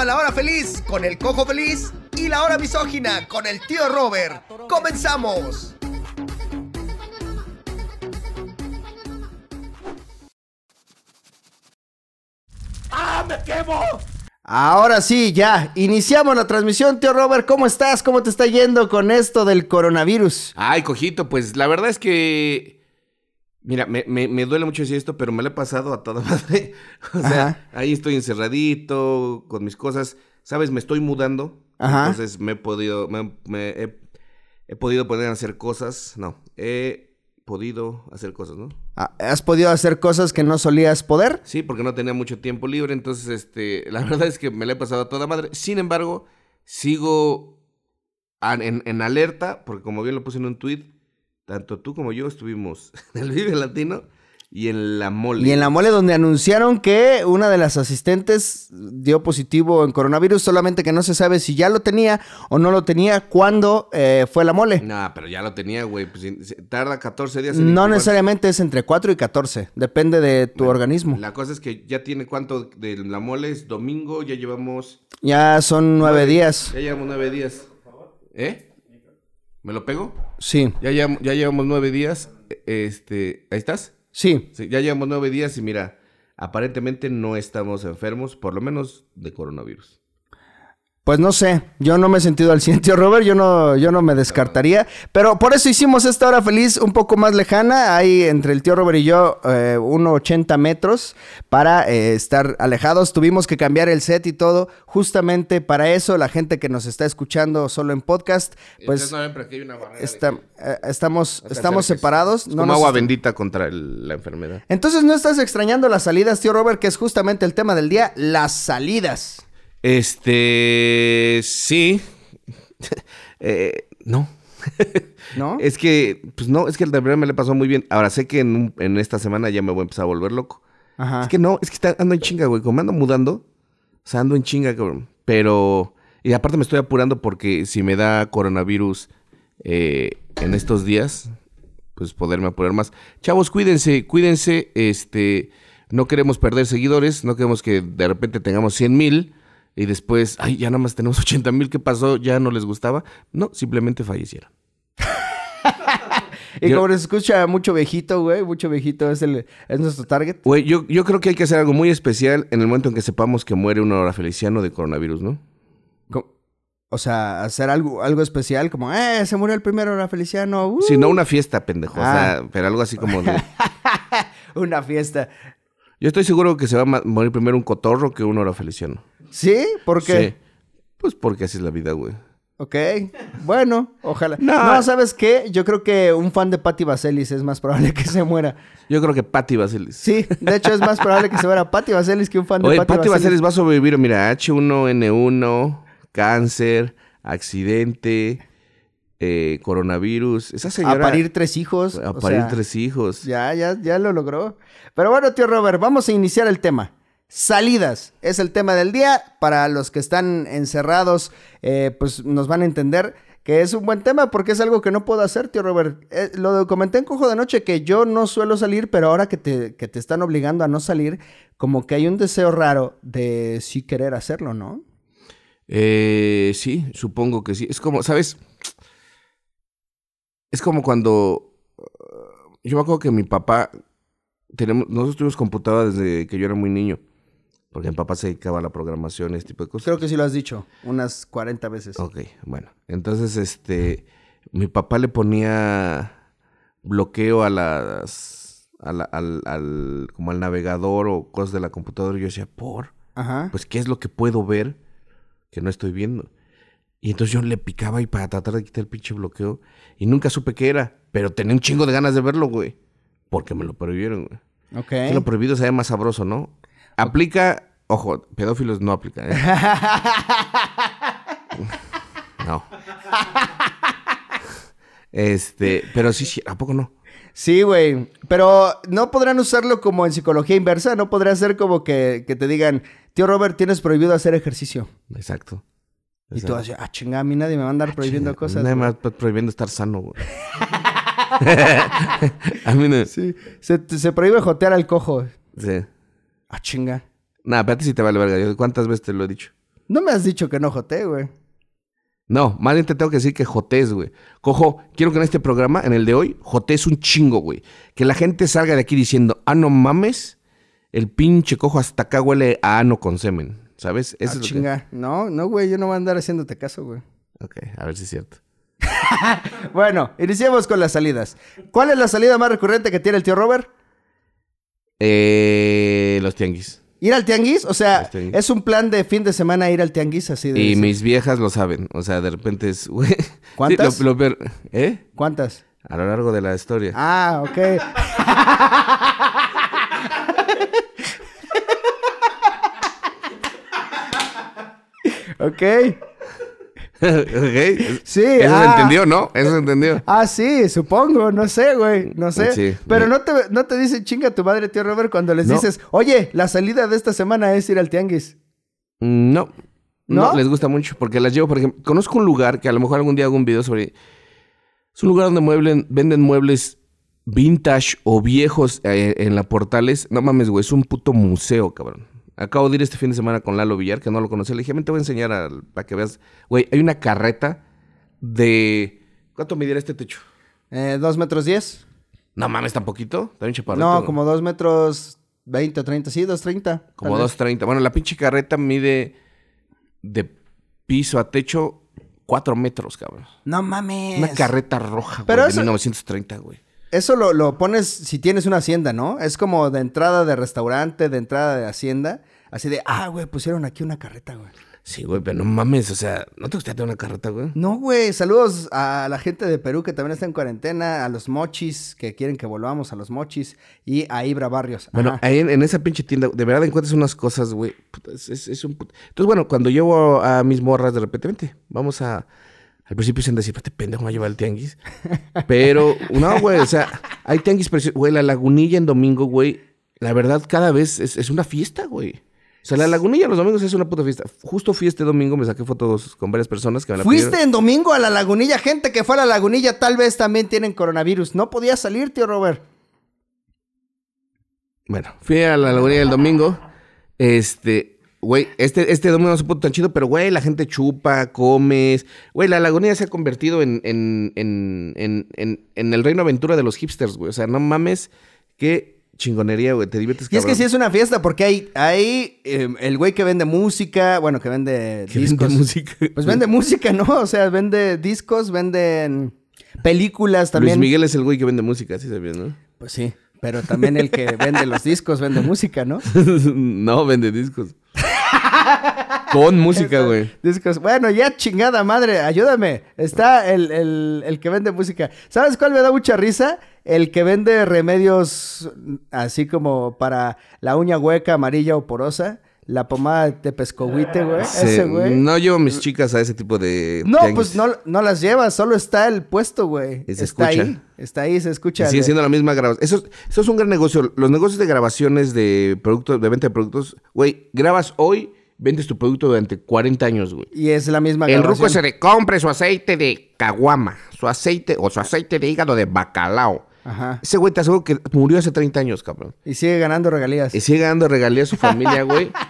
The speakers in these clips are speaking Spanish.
a la hora feliz con el cojo feliz y la hora misógina con el tío Robert. ¡Comenzamos! ¡Ah, me quemo! Ahora sí, ya, iniciamos la transmisión, tío Robert, ¿cómo estás? ¿Cómo te está yendo con esto del coronavirus? Ay, cojito, pues la verdad es que. Mira, me, me, me duele mucho decir esto, pero me lo he pasado a toda madre. O sea, Ajá. ahí estoy encerradito con mis cosas. ¿Sabes? Me estoy mudando. Ajá. Entonces me he podido. Me, he, he podido poner a hacer cosas. No, he podido hacer cosas, ¿no? Ah, ¿Has podido hacer cosas que no solías poder? Sí, porque no tenía mucho tiempo libre, entonces, este, la verdad es que me la he pasado a toda madre. Sin embargo, sigo en, en alerta, porque como bien lo puse en un tweet, tanto tú como yo estuvimos en el Vive Latino y en la Mole. Y en la mole donde anunciaron que una de las asistentes dio positivo en coronavirus, solamente que no se sabe si ya lo tenía o no lo tenía cuando eh, fue la mole. Nah, pero ya lo tenía, güey. Pues, tarda 14 días en No incubar. necesariamente es entre 4 y 14, depende de tu Bueno, organismo. La cosa es que ya tiene cuánto de la mole, es domingo, ya llevamos... Ya son nueve días. Ya llevamos nueve días. ¿Eh? ¿Me lo pego? Sí, Ya, llevamos- ya llevamos nueve días. Este, ¿ahí estás? sí. Sí, ya llevamos nueve días y mira, aparentemente no estamos enfermos, por lo menos de coronavirus. Pues no sé, yo no me he sentido al 100, tío Robert, yo no, yo no me descartaría, pero por eso hicimos esta hora feliz un poco más lejana, hay entre el tío Robert y yo eh, 1,80 metros para eh, estar alejados, tuvimos que cambiar el set y todo, justamente para eso la gente que nos está escuchando solo en podcast, pues no ven, hay una está- eh, estamos, no estamos separados. Es no como nos agua bendita contra el- la enfermedad. Entonces no estás extrañando las salidas, tío Robert, que es justamente el tema del día, las salidas. Este, sí. Eh, no. ¿No? Es que, pues no, es que el de verdad me le pasó muy bien. Ahora sé que en, un- en esta semana ya me voy a empezar a volver loco. Ajá. Es que no, es que está- ando en chinga, güey. Como me ando mudando, o sea, ando en chinga, cabrón. Pero, y aparte me estoy apurando porque si me da coronavirus eh, en estos días, pues poderme apurar más. Chavos, cuídense, cuídense. Este, no queremos perder seguidores, no queremos que de repente tengamos 100 mil y después, ay, ya nada más tenemos 80 mil, ¿qué pasó? Ya no les gustaba. No, simplemente fallecieron. Y Yo- como nos escucha mucho viejito, güey, mucho viejito es, el, es nuestro target. Güey, yo, yo creo que hay que hacer algo muy especial en el momento en que sepamos que muere una hora feliciano de coronavirus, ¿no? O sea, hacer algo, algo especial, como, eh, se murió el primero, la Feliciano. uh". Si no una fiesta, pendejo. O Ah. sea, pero algo así como de... Una fiesta. Yo estoy seguro que se va a morir primero un cotorro que un hora feliciano. ¿Sí? ¿Por qué? Sí. Pues porque así es la vida, güey. Ok. Bueno, ojalá. No. No. ¿sabes qué? Yo creo que un fan de Patty Vaselis es más probable que se muera. Yo creo que Patty Vaselis. Sí, de hecho es más probable que se muera Patty Vaselis que un fan de Oye, Patty, Patty Vaselis. Vaselis va a sobrevivir, mira, H1N1, cáncer, accidente, eh, coronavirus. Esa A señora... parir tres hijos. A o parir sea, tres hijos. Ya, ya, ya lo logró. Pero bueno, tío Robert, vamos a iniciar el tema. Salidas es el tema del día. Para los que están encerrados, eh, pues nos van a entender que es un buen tema porque es algo que no puedo hacer, tío Robert. Eh, lo comenté en Cojo de Noche que yo no suelo salir, pero ahora que te, que te están obligando a no salir, como que hay un deseo raro de sí querer hacerlo, ¿no? Eh, sí, supongo que sí. Es como, ¿sabes? Es como cuando... Yo me acuerdo que mi papá... Tenemos, nosotros tuvimos computadora desde que yo era muy niño. Porque mi papá se dedicaba a la programación y ese tipo de cosas. Creo que sí lo has dicho unas 40 veces. Ok, bueno. Entonces, este... Mi papá le ponía bloqueo a las... a la- al, al- como al navegador o cosas de la computadora. Y yo decía, ¿por? Ajá. pues qué es lo que puedo ver que no estoy viendo. Y entonces yo le picaba y para tratar de quitar el pinche bloqueo. Y nunca supe qué era. Pero tenía un chingo de ganas de verlo, güey. Porque me lo prohibieron, güey. ok. Que lo prohibido se ve más sabroso, ¿no? Aplica, ojo, pedófilos no aplica, ¿eh? No. Este, pero sí, sí, ¿a poco no? Sí, güey. Pero no podrán usarlo como en psicología inversa. No podrá ser como que, que te digan, tío Robert, tienes prohibido hacer ejercicio. Exacto. Y tú vas a decir, ah, chinga, a mí nadie me va a andar prohibiendo cosas. Güey". más pro- prohibiendo estar sano, güey. a mí no. Sí. Se, se prohíbe jotear al cojo. Sí. Ah, chinga. Nah, pero a ti sí te vale verga. ¿Cuántas veces te lo he dicho? No me has dicho que no joté, güey. No, más bien te tengo que decir que jotés, güey. Cojo, quiero que en este programa, en el de hoy, jotés un chingo, güey. Que la gente salga de aquí diciendo, ah, no mames, el pinche cojo hasta acá huele a ano con semen. ¿Sabes? Eso es lo chinga. No, no, güey, yo no voy a andar haciéndote caso, güey. Ok, a ver si es cierto. bueno, iniciemos con las salidas. ¿Cuál es la salida más recurrente que tiene el tío Robert? Eh, los tianguis. ¿Ir al tianguis? O sea, es un plan de fin de semana ir al tianguis así de... Y mis viejas lo saben. O sea, de repente es... ¿Cuántas? ¿Eh? ¿Cuántas? A lo largo de la historia. Ah, ok. ok. ok. Sí. Eso ah. se entendió, ¿no? Eso se entendió. Ah, sí, supongo. No sé, güey. No sé. Sí, Pero no te, no te dice chinga tu madre, tío Robert, cuando les dices, oye, la salida de esta semana es ir al tianguis. Mm, no. no. les gusta mucho porque las llevo, por ejemplo, conozco un lugar que a lo mejor algún día hago un video sobre. Es un lugar donde mueblen, venden muebles vintage o viejos eh, en la Portales. No mames, güey, es un puto museo, cabrón. Acabo de ir este fin de semana con Lalo Villar, que no lo conocía. Le dije, te voy a enseñar para que veas. Güey, hay una carreta de. ¿Cuánto midiera este techo? Eh, ¿Dos metros diez? No mames, tan poquito. También chaparrito. No, como dos metros veinte o treinta. Sí, dos treinta. Como dos treinta. Bueno, la pinche carreta mide de piso a techo cuatro metros, cabrón. No mames. Una carreta roja, Pero de 1930, güey. Eso lo, lo, pones si tienes una hacienda, ¿no? Es como de entrada de restaurante, de entrada de hacienda. Así de, ah, güey, pusieron aquí una carreta, güey. Sí, güey, pero no mames, o sea, ¿no te gustaría tener una carreta, güey? No, güey, saludos a la gente de Perú que también está en cuarentena, a los mochis que quieren que volvamos a los mochis y a Ibra Barrios. Bueno, ahí en, esa pinche tienda, de verdad encuentras unas cosas, güey. Es, es, un Entonces, bueno, cuando llevo a mis morras de repente, vente, vamos a. Al principio se decir, este pendejo me va a llevar el tianguis. Pero, no, güey, o sea, hay tianguis preciosos. Güey, la lagunilla en domingo, güey, la verdad, cada vez es, es una fiesta, güey. O sea, la lagunilla los domingos es una puta fiesta. Justo fui este domingo, me saqué fotos con varias personas que me la ¿Fuiste en domingo a la lagunilla? Gente que fue a la lagunilla tal vez también tienen coronavirus. No podía salir, tío Robert. Bueno, fui a la lagunilla el domingo. Este, güey, este, este domingo no se puso tan chido, pero güey, la gente chupa, comes. Güey, la lagunilla se ha convertido en, en, en, en, en el reino aventura de los hipsters, güey. O sea, no mames que chingonería, güey. Te diviertes, Y es que sí es una fiesta porque hay, hay em, el güey que vende música, bueno, que vende discos. Vende música. Pues vende música, ¿no? O sea, vende discos, venden películas también. Luis Miguel es el güey que vende música, sí sabías, ¿no? Pues sí. Pero también el que vende los discos vende música, ¿no? no, vende discos. Con música, güey. Discos. Bueno, ya chingada madre, ayúdame. Está el, el, el, que vende música. ¿Sabes cuál me da mucha risa? El que vende remedios así como para la uña hueca, amarilla o porosa. La pomada de pescohuite, güey. Ese, güey. No llevo a mis chicas a ese tipo de. No, pues no, no las llevas, solo está el puesto, güey. está escucha. ahí. Está ahí, se escucha. sigue siendo la misma grabación. Eso, eso es un gran negocio. Los negocios de grabaciones de productos, de venta de productos, güey, grabas hoy vendes tu producto durante 40 años, güey. Y es la misma El ruco ese de compre su aceite de caguama, su aceite o su aceite de hígado de bacalao. Ajá. Ese güey te aseguro que murió hace 30 años, cabrón. Y sigue ganando regalías. Y sigue ganando regalías su familia, güey.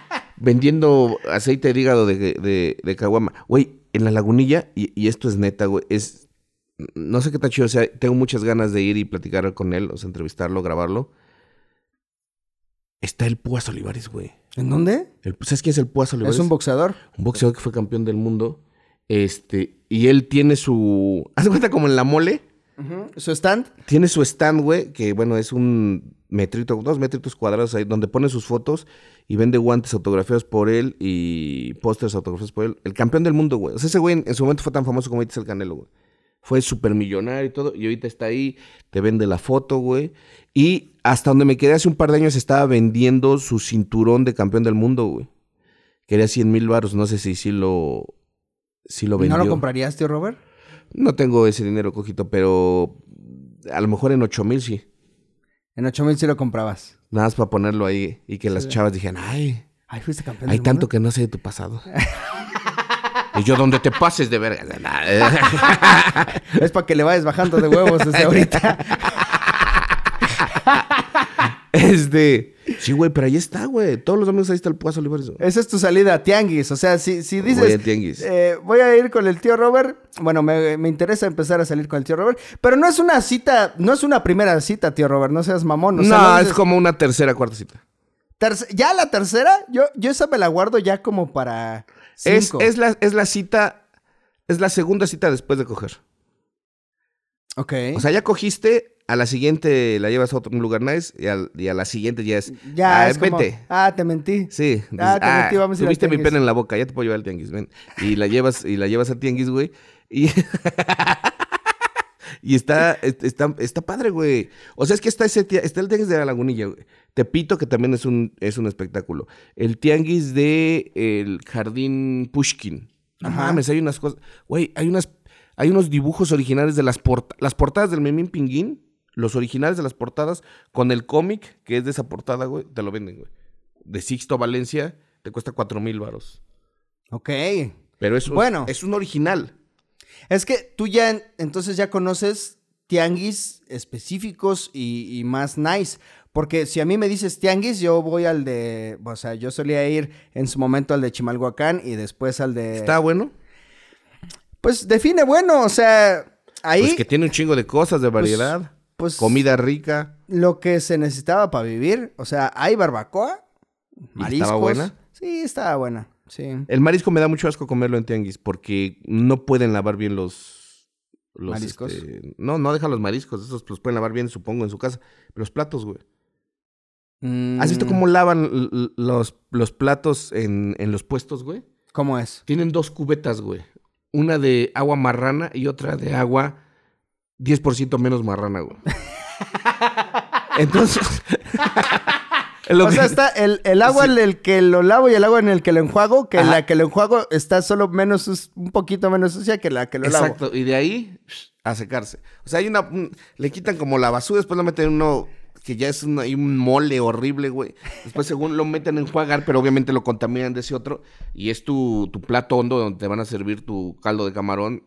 vendiendo aceite de hígado de, de, caguama. Güey, en la lagunilla, y, y esto es neta, güey, es... No sé qué tan chido, o sea, tengo muchas ganas de ir y platicar con él, o sea, entrevistarlo, grabarlo. Está el Púas Olivares, güey. ¿En dónde? ¿Sabes quién es el Púas Olivares? Es un boxeador. Un boxeador que fue campeón del mundo. Este, y él tiene su. ¿Haz cuenta como en la mole? ¿Su stand? Tiene su stand, güey, que bueno, es un metrito, dos metritos cuadrados ahí, donde pone sus fotos y vende guantes autografiados por él y pósters autografiados por él. El campeón del mundo, güey. O sea, ese güey en, su momento fue tan famoso como es el Canelo, güey. Fue súper millonario y todo, y ahorita está ahí, te vende la foto, güey. Y hasta donde me quedé hace un par de años estaba vendiendo su cinturón de campeón del mundo, güey. Quería 100 mil baros, no sé si sí lo, si lo vendió. ¿No lo comprarías, tío Robert? No tengo ese dinero, cojito, pero a lo mejor en 8 mil sí. En 8 mil sí lo comprabas. Nada más para ponerlo ahí y que las chavas dijeran, ay, ay fuiste campeón hay tanto que no sé de tu pasado. y yo, donde te pases de verga. es para que le vayas bajando de huevos desde ahorita. este. Sí, güey, pero ahí está, güey. Todos los domingos ahí está el Paz Olivares. Esa es tu salida a Tianguis. O sea, si, si dices. Voy a Tianguis. eh, voy a ir con el tío Robert. Bueno, me, me interesa empezar a salir con el tío Robert. Pero no es una cita, no es una primera cita, tío Robert. No seas mamón. o sea, no, es como una tercera, cuarta cita. terce- ya la tercera, yo, yo esa me la guardo ya como para. Es, es, la, es la cita, es la segunda cita después de coger. Ok. O sea, ya cogiste, a la siguiente la llevas a otro lugar nice y, al- y a la siguiente ya es. ya ah, es como. Ah, te mentí. Sí. Ah, dices, te metí, vamos a ir al tuviste mi tianguis". pena en la boca, ya te puedo llevar al tianguis, ven. Y la llevas, y la llevas al tianguis, güey. Y, y está, está, está padre, güey. O sea, es que está ese está el tianguis de la lagunilla, güey. Tepito, que también es un, es un espectáculo. El tianguis de el jardín Pushkin. No Ajá. mames, hay unas cosas. Güey, hay unas. Hay unos dibujos originales de las portadas. Las portadas del Memín Pinguín. Los originales de las portadas. Con el cómic, que es de esa portada, güey. Te lo venden, güey. De Sixto Valencia. Te cuesta cuatro mil varos. Ok. Pero es, Bueno. es un original. Es que tú ya, en- entonces ya conoces tianguis específicos y, y más nice. Porque si a mí me dices tianguis, yo voy al de, o sea, yo solía ir en su momento al de Chimalhuacán y después al de... Está bueno. Pues define bueno, o sea, ahí Pues que tiene un chingo de cosas de variedad. pues, Comida rica. lo que se necesitaba para vivir, o sea, hay barbacoa, ¿Y mariscos. estaba buena? Sí, estaba buena, sí. El marisco me da mucho asco comerlo en tianguis porque no pueden lavar bien los... los ¿Mariscos? este, no, no dejan los mariscos. Esos los pueden lavar bien, supongo, en su casa. Pero los platos, güey. ¿Has visto Mm, cómo lavan l- l- los, los platos en, en los puestos, güey? ¿Cómo es? Tienen dos cubetas, güey. Una de agua marrana y otra de agua 10% menos marrana, güey. Entonces... lo O que- sea, está el, el agua en el que lo lavo y el agua en el que lo enjuago, que Ajá. la que lo enjuago está solo menos, un poquito menos sucia que la que lo lavo. Exacto, y de ahí a secarse. O sea, hay una. un- le quitan como la basura, después lo meten en uno que ya es un, hay un mole horrible, güey. Después, según lo meten en enjuagar, pero obviamente lo contaminan de ese otro. Y es tu, tu plato hondo donde te van a servir tu caldo de camarón.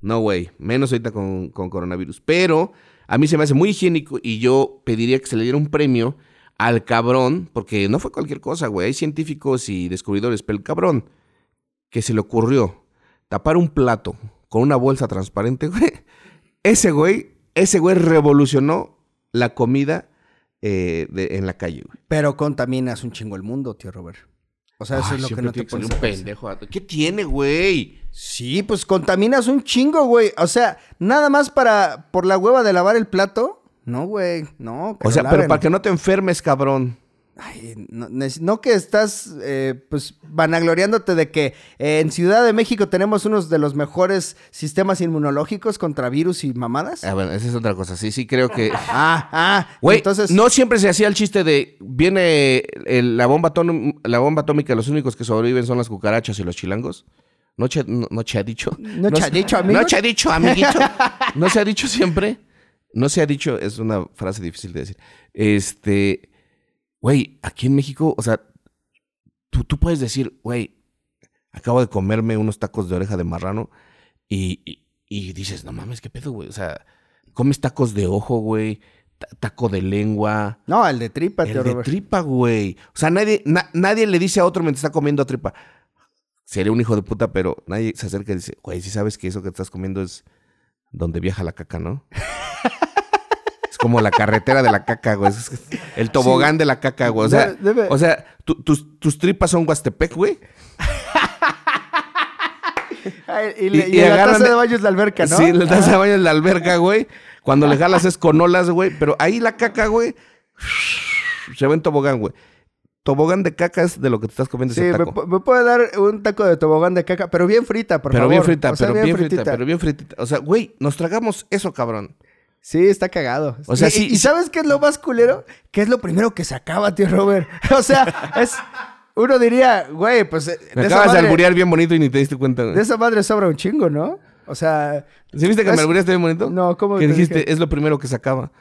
No, güey. Menos ahorita con, con coronavirus. Pero a mí se me hace muy higiénico y yo pediría que se le diera un premio al cabrón, porque no fue cualquier cosa, güey. Hay científicos y descubridores, pero el cabrón que se le ocurrió tapar un plato con una bolsa transparente, güey. Ese güey, ese güey revolucionó la comida eh, en la calle, güey. Pero contaminas un chingo el mundo, tío Robert. O sea, eso Ay, es lo que no te un pendejo. a- ¿Qué tiene, güey? Sí, pues contaminas un chingo, güey. O sea, nada más para por la hueva de lavar el plato. No, güey. No. que O sea, pero para que no te enfermes, cabrón. Ay, no, no que estás, eh, pues, vanagloriándote de que eh, en Ciudad de México tenemos unos de los mejores sistemas inmunológicos contra virus y mamadas. Ah, bueno, esa es otra cosa. Sí, sí, creo que. Ah, ah. Güey, entonces. no siempre se hacía el chiste de viene el- la, bomba la bomba atómica, los únicos que sobreviven son las cucarachas y los chilangos. No, che- no, no che ha dicho. No ha se- dicho, amigo. No che ha dicho, amiguito. no se ha dicho siempre. No se ha dicho, es una frase difícil de decir. Este, güey, aquí en México, o sea, tú, tú puedes decir, güey, acabo de comerme unos tacos de oreja de marrano y, y- y dices, no mames, qué pedo, güey. O sea, comes tacos de ojo, güey, ta- taco de lengua. No, el de tripa, El de Robert. tripa, güey. O sea, nadie, na- nadie le dice a otro mientras está comiendo tripa. Sería un hijo de puta, pero nadie se acerca y dice, güey, si sabes que eso que estás comiendo es donde viaja la caca, ¿no? es como la carretera de la caca, güey. Es el tobogán de la caca, güey. O sea, Debe- debe- o sea tu- tus, tus tripas son Huastepec, güey. Ay, y, le- Y- y y en la agarran taza de- de baño es la alberca, ¿no? Sí, le das a baño en la alberca, güey. Cuando le jalas es con olas, güey. Pero ahí la caca, güey, se va en tobogán, güey. Tobogán de caca es de lo que te estás comiendo Sí, ese me, taco. pu- me puede dar un taco de tobogán de caca, pero bien frita, por pero favor. bien frita, O sea, pero bien, frita, fritita. pero bien fritita. O sea, güey, nos tragamos eso, cabrón. Sí, está cagado. O sea, Y- sí- ¿Y, sabes qué es lo más culero? Que es lo primero que se acaba, tío Robert. O sea, es... Uno diría, güey, pues... eh, Me de esa acabas de alburear bien bonito y ni te diste cuenta, güey. De esa madre sobra un chingo, ¿no? O sea... ¿Sí viste que es- me albureaste bien bonito? No, ¿cómo Que te dijiste, dije? es lo primero que se acaba.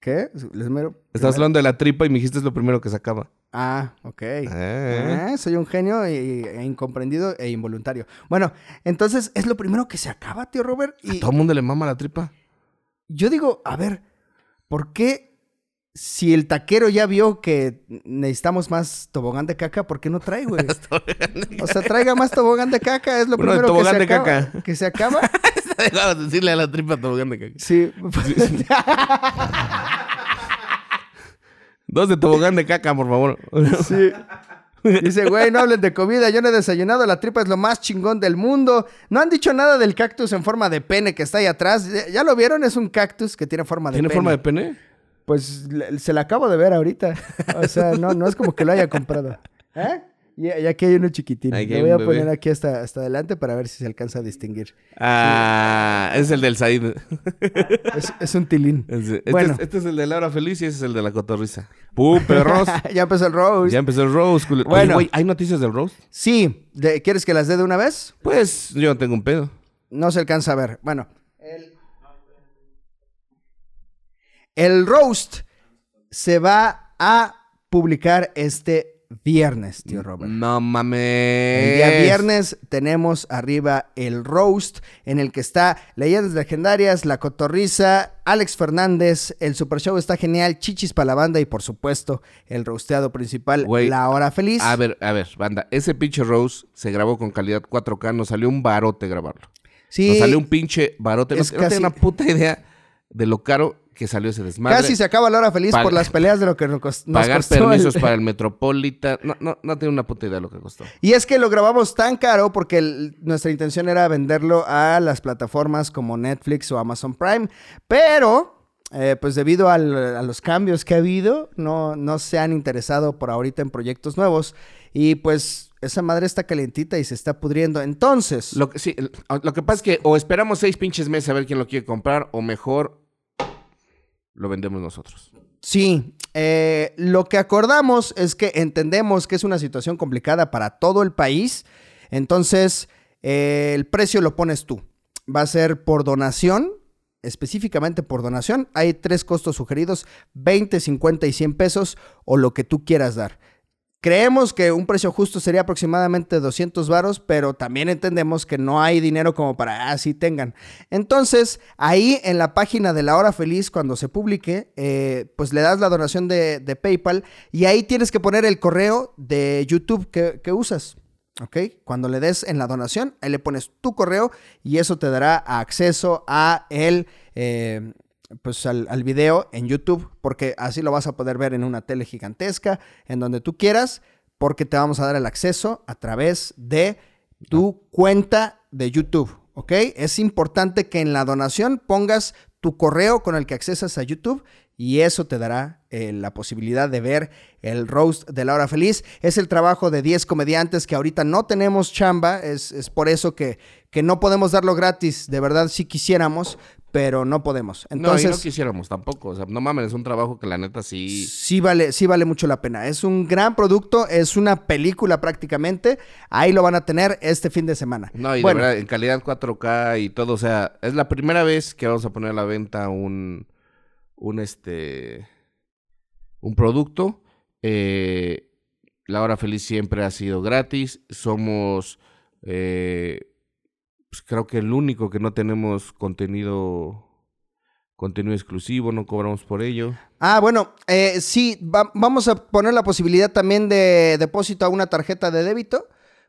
¿Qué? Les mero... Estabas primero- hablando de la tripa y me dijiste es lo primero que se acaba. Ah, ok. Ah. Ah, soy un genio e incomprendido e involuntario. Bueno, entonces es lo primero que se acaba, tío Robert. A Y todo el mundo le mama la tripa. Yo digo, a ver, ¿por qué si el taquero ya vio que necesitamos más tobogán de caca, ¿por qué no trae, güey? o sea, traiga más tobogán de caca, es lo de primero que tobogán se, de acaba, caca. que se acaba. Dejado de decirle a la tripa tobogán de caca. Sí. Dos de tobogán de caca, por favor. sí. Dice, güey, no hablen de comida, yo no he desayunado, la tripa es lo más chingón del mundo. No han dicho nada del cactus en forma de pene que está ahí atrás. ¿Ya- ¿Ya lo vieron? Es un cactus que tiene forma de ¿Tiene pene. forma de pene? Pues le- se la acabo de ver ahorita. O sea, no, no es como que lo haya comprado. ¿Eh? Y, aquí hay uno chiquitín. Aquí Lo hay voy a bebé. poner aquí hasta, hasta adelante para ver si se alcanza a distinguir. Ah, es el del Said. Es, es un tilín. Este, Bueno. es, este es el de Laura Feliz y ese es el de la cotorriza. ¡Pum, perros! ya empezó el roast. ya empezó el roast. Bueno. Oye, ¿hay noticias del roast? Sí, de- ¿quieres que las dé de una vez? Pues yo no tengo un pedo. No se alcanza a ver. Bueno. El, el roast se va a publicar este viernes, tío Robert. No mames. El día viernes tenemos arriba el roast en el que está Leyendas Legendarias, La Cotorriza, Alex Fernández, el Super Show está genial, Chichis para la banda y por supuesto el roasteado principal, Güey, La Hora Feliz. A ver, a ver, banda. Ese pinche roast se grabó con calidad 4K. Nos salió un barote grabarlo. sí, Nos salió un pinche barote. No, es no casi- tengo una puta idea de lo caro que salió ese desmadre. casi se acaba La Hora Feliz Pag- por las peleas de lo que nos, cos- nos Pagar costó el- permisos para el Metropolitan. No, no, no tengo una puta idea de lo que costó. Y es que lo grabamos tan caro porque el- nuestra intención era venderlo a las plataformas como Netflix o Amazon Prime, pero eh, pues debido al- a los cambios que ha habido, no, no se han interesado por ahorita en proyectos nuevos y pues esa madre está calientita y se está pudriendo. Entonces, Lo que, sí, lo que pasa es que o esperamos seis pinches meses a ver quién lo quiere comprar o mejor lo vendemos nosotros. Sí, eh, lo que acordamos es que entendemos que es una situación complicada para todo el país, entonces eh, el precio lo pones tú. Va a ser por donación, específicamente por donación. Hay tres costos sugeridos, 20, 50 y 100 pesos o lo que tú quieras dar. Creemos que un precio justo sería aproximadamente 200 varos, pero también entendemos que no hay dinero como para así tengan. Entonces, ahí en la página de la hora feliz, cuando se publique, eh, pues le das la donación de, de PayPal y ahí tienes que poner el correo de YouTube que, que usas. ¿Ok? Cuando le des en la donación, ahí le pones tu correo y eso te dará acceso a el, eh, pues al, al video en YouTube, porque así lo vas a poder ver en una tele gigantesca, en donde tú quieras, porque te vamos a dar el acceso a través de tu cuenta de YouTube, ¿ok? Es importante que en la donación pongas tu correo con el que accesas a YouTube y eso te dará eh, la posibilidad de ver el roast de la hora feliz. Es el trabajo de 10 comediantes que ahorita no tenemos chamba, es, es por eso que, que no podemos darlo gratis, de verdad si quisiéramos, pero no podemos. Entonces, no, y no quisiéramos tampoco. O sea, no mames, es un trabajo que la neta sí. Sí vale, sí vale mucho la pena. Es un gran producto, es una película prácticamente. Ahí lo van a tener este fin de semana. No, y bueno, de verdad, en calidad 4K y todo. O sea, es la primera vez que vamos a poner a la venta un. Un este. Un producto. Eh, la hora feliz siempre ha sido gratis. Somos. eh, pues creo que el único que no tenemos contenido. Contenido exclusivo, no cobramos por ello. Ah, bueno, eh, sí, va- vamos a poner la posibilidad también de depósito a una tarjeta de débito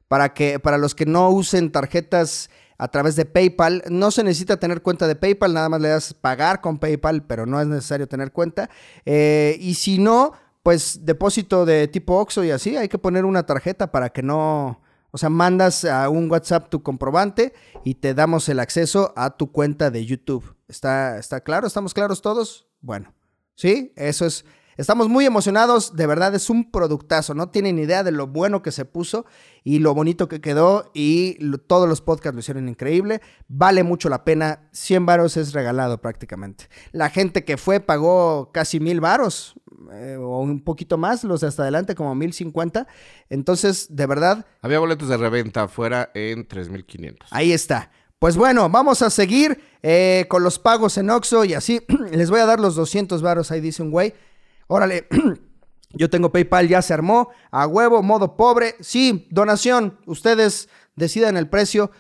para que para los que no usen tarjetas a través de PayPal, no se necesita tener cuenta de PayPal, nada más le das pagar con PayPal, pero no es necesario tener cuenta. Eh, y si no, pues depósito de tipo OXXO y así, hay que poner una tarjeta para que no, o sea, mandas a un WhatsApp tu comprobante y te damos el acceso a tu cuenta de YouTube. ¿Está, está claro? ¿Estamos claros todos? Bueno. Sí, eso es. Estamos muy emocionados, de verdad es un productazo, no tienen idea de lo bueno que se puso y lo bonito que quedó y todos los podcasts lo hicieron increíble, vale mucho la pena, 100 varos es regalado prácticamente. La gente que fue pagó casi mil varos eh, o un poquito más, los de hasta adelante como mil cincuenta, entonces de verdad Había boletos de reventa afuera en 3500. Ahí está. Pues bueno, vamos a seguir eh, con los pagos en Oxxo y así. Les voy a dar los 200 varos, ahí dice un güey. Órale, yo tengo PayPal, ya se armó. A huevo, modo pobre. Sí, donación. Ustedes decidan el precio.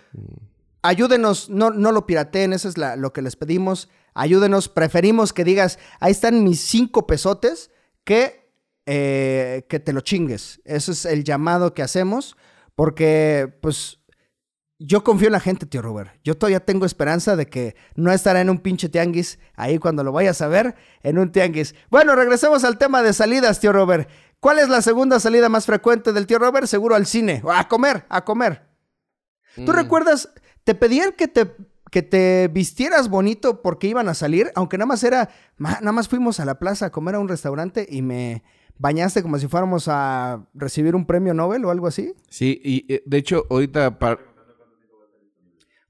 Ayúdenos, no, no lo pirateen, eso es la- lo que les pedimos. ayúdenos. Preferimos que digas, ahí están mis cinco pesotes, que, eh, que te lo chingues. Ese es el llamado que hacemos, porque pues yo confío en la gente, tío Robert. Yo todavía tengo esperanza de que no estará en un pinche tianguis ahí cuando lo vayas a ver, en un tianguis. Bueno, regresemos al tema de salidas, tío Robert. ¿Cuál es la segunda salida más frecuente del tío Robert? Seguro al cine. A comer, a comer. ¿Tú Mm. recuerdas? Te pedían que te, que te vistieras bonito porque iban a salir, aunque nada más era, nada más fuimos a la plaza a comer a un restaurante y me bañaste como si fuéramos a recibir un premio Nobel o algo así. Sí, y eh, de hecho, ahorita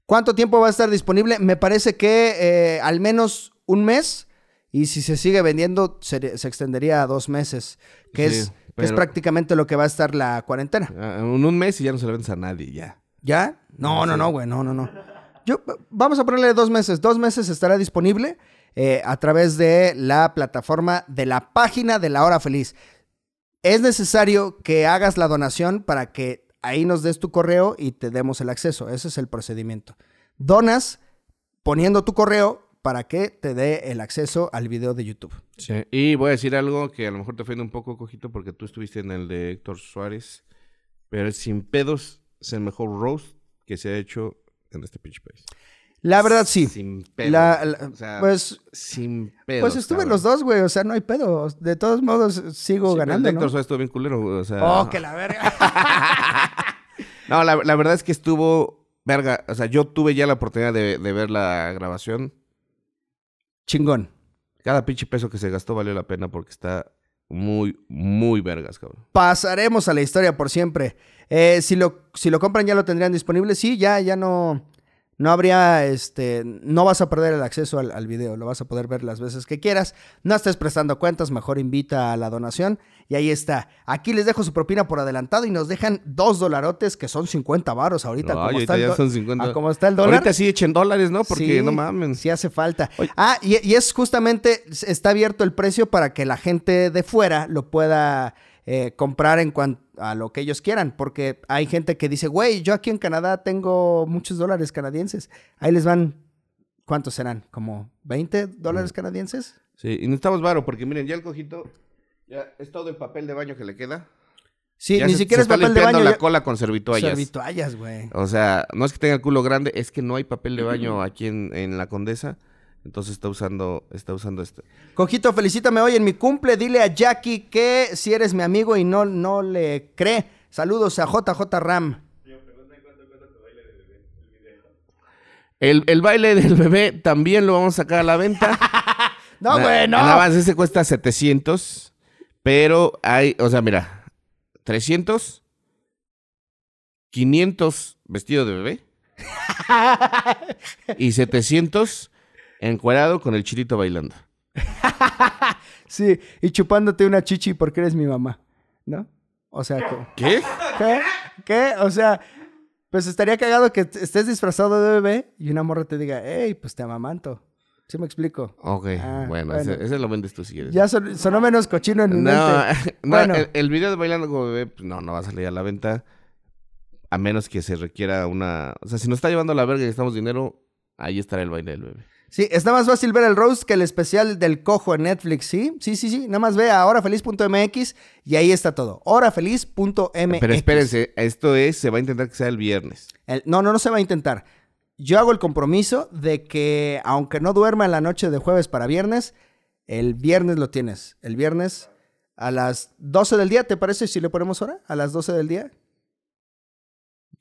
¿Cuánto tiempo va a estar disponible? Me parece que eh, al menos un mes. Y si se sigue vendiendo, se, se extendería a dos meses. Que, Sí, es, que es pero- prácticamente lo que va a estar la cuarentena. ah, en un mes y ya no se lo vendes a nadie, ya. ¿Ya? No, no, no, güey. No, no, no. Yo, vamos a ponerle dos meses. Dos meses estará disponible eh, a través de la plataforma de la página de la hora feliz. Es necesario que hagas la donación para que ahí nos des tu correo y te demos el acceso. Ese es el procedimiento. Donas poniendo tu correo para que te dé el acceso al video de YouTube. Sí. Y voy a decir algo que a lo mejor te ofende un poco, Cojito, porque tú estuviste en el de Héctor Suárez. Pero sin pedos es el mejor roast que se ha hecho en este pinche país. La verdad, sí. Sin pedos. La- la- o sea, pues, sin pedos. pues estuve cabrón. los dos, güey. O sea, no hay pedo. De todos modos, sigo Sí, el ganando, de Héctor ¿no? Suárez estuvo bien culero, güey, o sea... Oh, que la verga. No, la, la verdad es que estuvo... Verga, o sea, yo tuve ya la oportunidad de, de ver la grabación. Chingón. Cada pinche peso que se gastó valió la pena porque está muy, muy vergas, cabrón. Pasaremos a la historia por siempre. Eh, si, lo, si lo compran, ya lo tendrían disponible. Sí, ya, ya no. No habría, este, no vas a perder el acceso al, al video, lo vas a poder ver las veces que quieras. No estés prestando cuentas, mejor invita a la donación. Y ahí está. Aquí les dejo su propina por adelantado y nos dejan dos dolarotes que son 50 varos ahorita. Ay, como ahorita está ya son 50. a como está el dólar. Ahorita sí echen dólares, ¿no? Porque Sí, no mamen. Sí hace falta. Oye. Ah, y, y es justamente, está abierto el precio para que la gente de fuera lo pueda eh, comprar en cuanto a lo que ellos quieran. Porque hay gente que dice, güey, yo aquí en Canadá tengo muchos dólares canadienses. Ahí les van, ¿cuántos serán? ¿Como 20 dólares Mm. canadienses? Sí, y necesitamos varo porque miren, ya el cojito, ya es todo el papel de baño que le queda. Sí, Ya ni se- siquiera se es está papel de baño. la ya- cola con servitoallas. Servitoallas, güey. O sea, no es que tenga el culo grande, es que no hay papel de baño aquí en, en la Condesa. Entonces está usando, está usando este. Cojito, felicítame hoy en mi cumple. Dile a Jackie que si eres mi amigo y no, no le cree. Saludos a JJ Ram. El, el baile del bebé también lo vamos a sacar a la venta. No, güey, no. Nada más ese cuesta 700. Pero hay, o sea, mira, 300, 500 vestido de bebé y 700 encuadrado con el chilito bailando. Sí, y chupándote una chichi porque eres mi mamá, ¿no? O sea, ¿qué? ¿Qué? ¿Qué? ¿Qué? O sea, pues estaría cagado que estés disfrazado de bebé y una morra te diga, hey, pues te amamanto. ¿Sí me explico? Ok, Ah, bueno, bueno. Ese, ese lo vendes tú si quieres. Ya son- sonó menos cochino en mi No, mente. no, Bueno. el, el video de bailando como bebé, pues no, no va a salir a la venta. A menos que se requiera una. O sea, si nos está llevando a la verga y necesitamos dinero, ahí estará el baile del bebé. Sí, está más fácil ver el roast que el especial del cojo en Netflix, ¿sí? Sí, sí, sí. Nada más ve a horafeliz.mx y ahí está todo. horafeliz.mx. Pero espérense, esto es, se va a intentar que sea el viernes. El- no, no, no se va a intentar. Yo hago el compromiso de que, aunque no duerma en la noche de jueves para viernes, el viernes lo tienes. El viernes a las 12 del día, ¿te parece si le ponemos hora? A las 12 del día.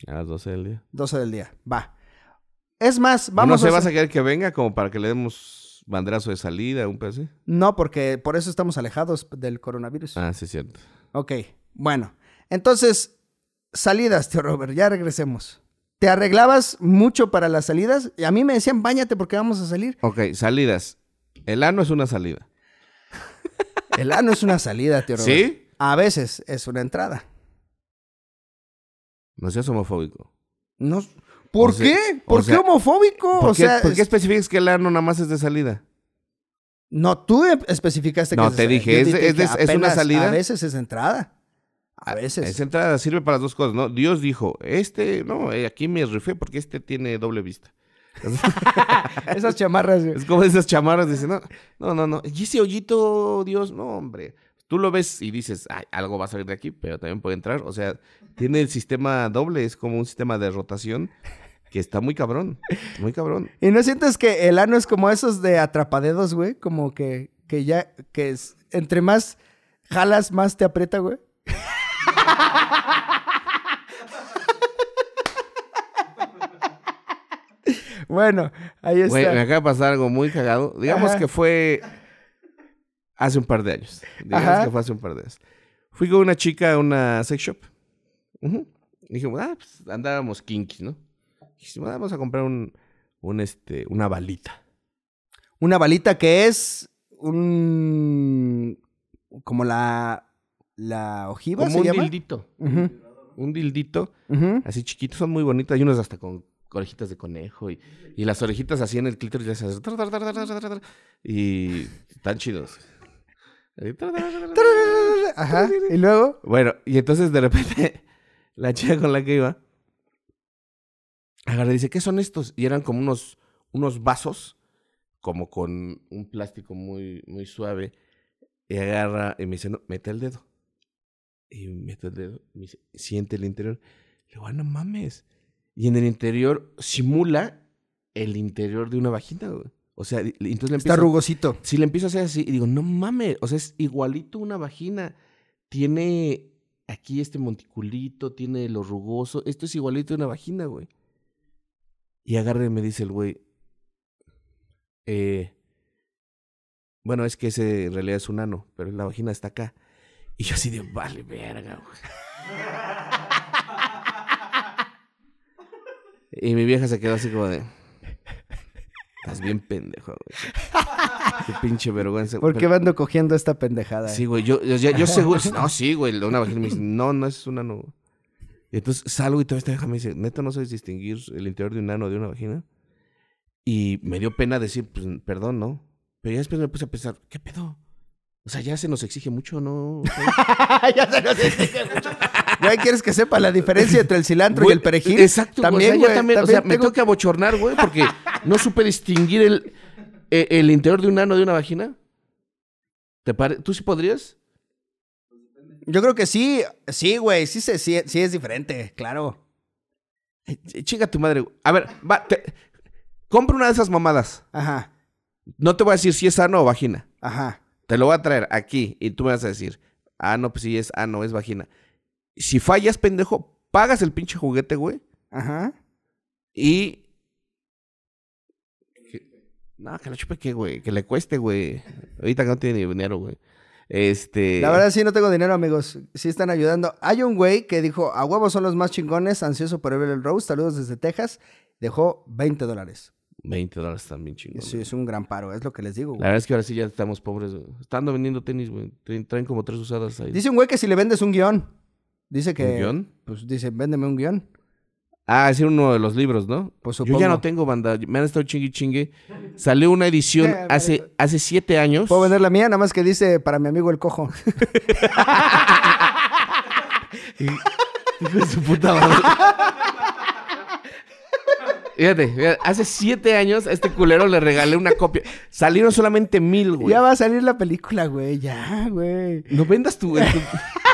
A las 12 del día. 12 del día, va. Es más, Vamos vamos ¿No se a... vas a querer que venga como para que le demos banderazo de salida, un así? No, porque por eso estamos alejados del coronavirus. Ah, sí, es cierto. Ok, bueno. Entonces, salidas, tío Robert, ya regresemos. ¿Te arreglabas mucho para las salidas? Y a mí me decían, bañate porque vamos a salir. Ok, salidas. El ano es una salida. El ano es una salida, tío Robert. ¿Sí? A veces es una entrada. No seas homofóbico. No. ¿Por O sea- qué? ¿Por o qué sea, homofóbico? ¿Por, o qué, sea, por qué es- especificas que el ano nada más es de salida? no, tú e- especificaste No, que te de- dije, ¿es- dije es que es una salida? A veces es entrada. A veces. Esa entrada sirve para las dos cosas, ¿no? Dios dijo, este, no, eh, aquí me rifé porque este tiene doble vista. Esas chamarras. Es como esas chamarras, dicen, no, no, no, no. Y ese hoyito, Dios, no, hombre. Tú lo ves y dices, Ay, algo va a salir de aquí, pero también puede entrar. O sea, tiene el sistema doble, es como un sistema de rotación que está muy cabrón, muy cabrón. ¿Y no sientes que el ano es como esos de atrapadedos, güey? Como que, que ya, que es, entre más jalas, más te aprieta, güey. bueno, ahí está. Güey, me acaba de pasar algo muy cagado. Digamos Ajá. que fue hace un par de años. Digamos que fue hace un par de años. Fui con una chica a una sex shop. Ujú. Dijimos, ah, pues andábamos kinky, ¿no? Dijimos, "Ah, vamos a comprar un, un, este, una balita. Una balita que es un... como la... la ojiva Como se un llama. dildito. Un dildito. Así chiquitos, son muy bonitos. Hay unos hasta con orejitas de conejo y, y las orejitas así en el clítoris tar, y están chidos. Ajá. Y luego... Bueno, y entonces de repente la chica con la que iba agarra y dice, ¿qué son estos? Y eran como unos, unos vasos, como con un plástico muy, muy suave. Y agarra y me dice, no, mete el dedo. Y meto el dedo. Y me dice, siente el interior. Le digo, ah, no mames. Y en el interior simula el interior de una vagina, güey. O sea, entonces le Está empiezo... rugosito. Si le empiezo a hacer así y digo, no mames, o sea, es igualito una vagina. Tiene aquí este monticulito, tiene lo rugoso. Esto es igualito una vagina, güey. Y agarra y me dice el güey, eh, bueno, es que ese en realidad es un ano, pero la vagina está acá. Y yo así de, vale, verga, güey. y mi vieja se quedó así como de, estás bien pendejo, güey. Qué pinche vergüenza. ¿Por qué ando cogiendo esta pendejada? Sí, güey, yo, yo, yo seguro, no, sí, güey, una vagina me dice, no, no es un ano. Y entonces salgo y toda esta vieja me dice, neta, no sabes distinguir el interior de un ano de una vagina. Y me dio pena decir, pues, perdón, ¿no? Pero ya después me puse a pensar, ¿qué pedo? O sea, ya se nos exige mucho, ¿no? ya se nos exige mucho. Güey, ¿quieres que sepa la diferencia entre el cilantro y Güey, el perejil? Exacto, También, también, güey, también, o sea, me tengo- tengo que abochornar, güey, porque no supe distinguir el, e- el interior de un ano de una vagina. ¿Te pare- ¿Tú sí podrías? Yo creo que sí, sí, güey, sí, sí, sí es diferente, claro. Chinga tu madre. A ver, va, te- compra una de esas mamadas. Ajá, No te voy a decir si es ano o vagina. ajá. Te lo voy a traer aquí y tú me vas a decir, ah, no, pues sí es ano, es vagina. Si fallas, pendejo, pagas el pinche juguete, güey. Ajá. Y. No, que lo chupe qué, güey. Que le cueste, güey. Ahorita que no tiene ni dinero, güey. Este. La verdad sí no tengo dinero, amigos. Sí están ayudando. Hay un güey que dijo, a huevos son los más chingones, ansioso por ver el Rose. Saludos desde Texas. Dejó 20 dólares. 20 dólares también chingón. Sí, es un gran paro, es lo que les digo. La güey. verdad es que ahora sí ya estamos pobres. güey. Están vendiendo tenis, güey. Traen como tres usadas ahí. Dice un güey que si le vendes un guion. Dice que... ¿Un guion? Pues dice, véndeme un guion. Ah, es uno de los libros, ¿no? Pues Yo supongo. ya no tengo banda. Me han estado chingue chingue. Salió una edición Eh, hace, hace siete años. Puedo vender la mía, nada más que dice para mi amigo el cojo. Hijo de su puta madre. Fíjate, fíjate, hace siete años a este culero le regalé una copia. Salieron solamente mil, güey. Ya va a salir la película, güey. Ya, güey. No vendas tu... tu-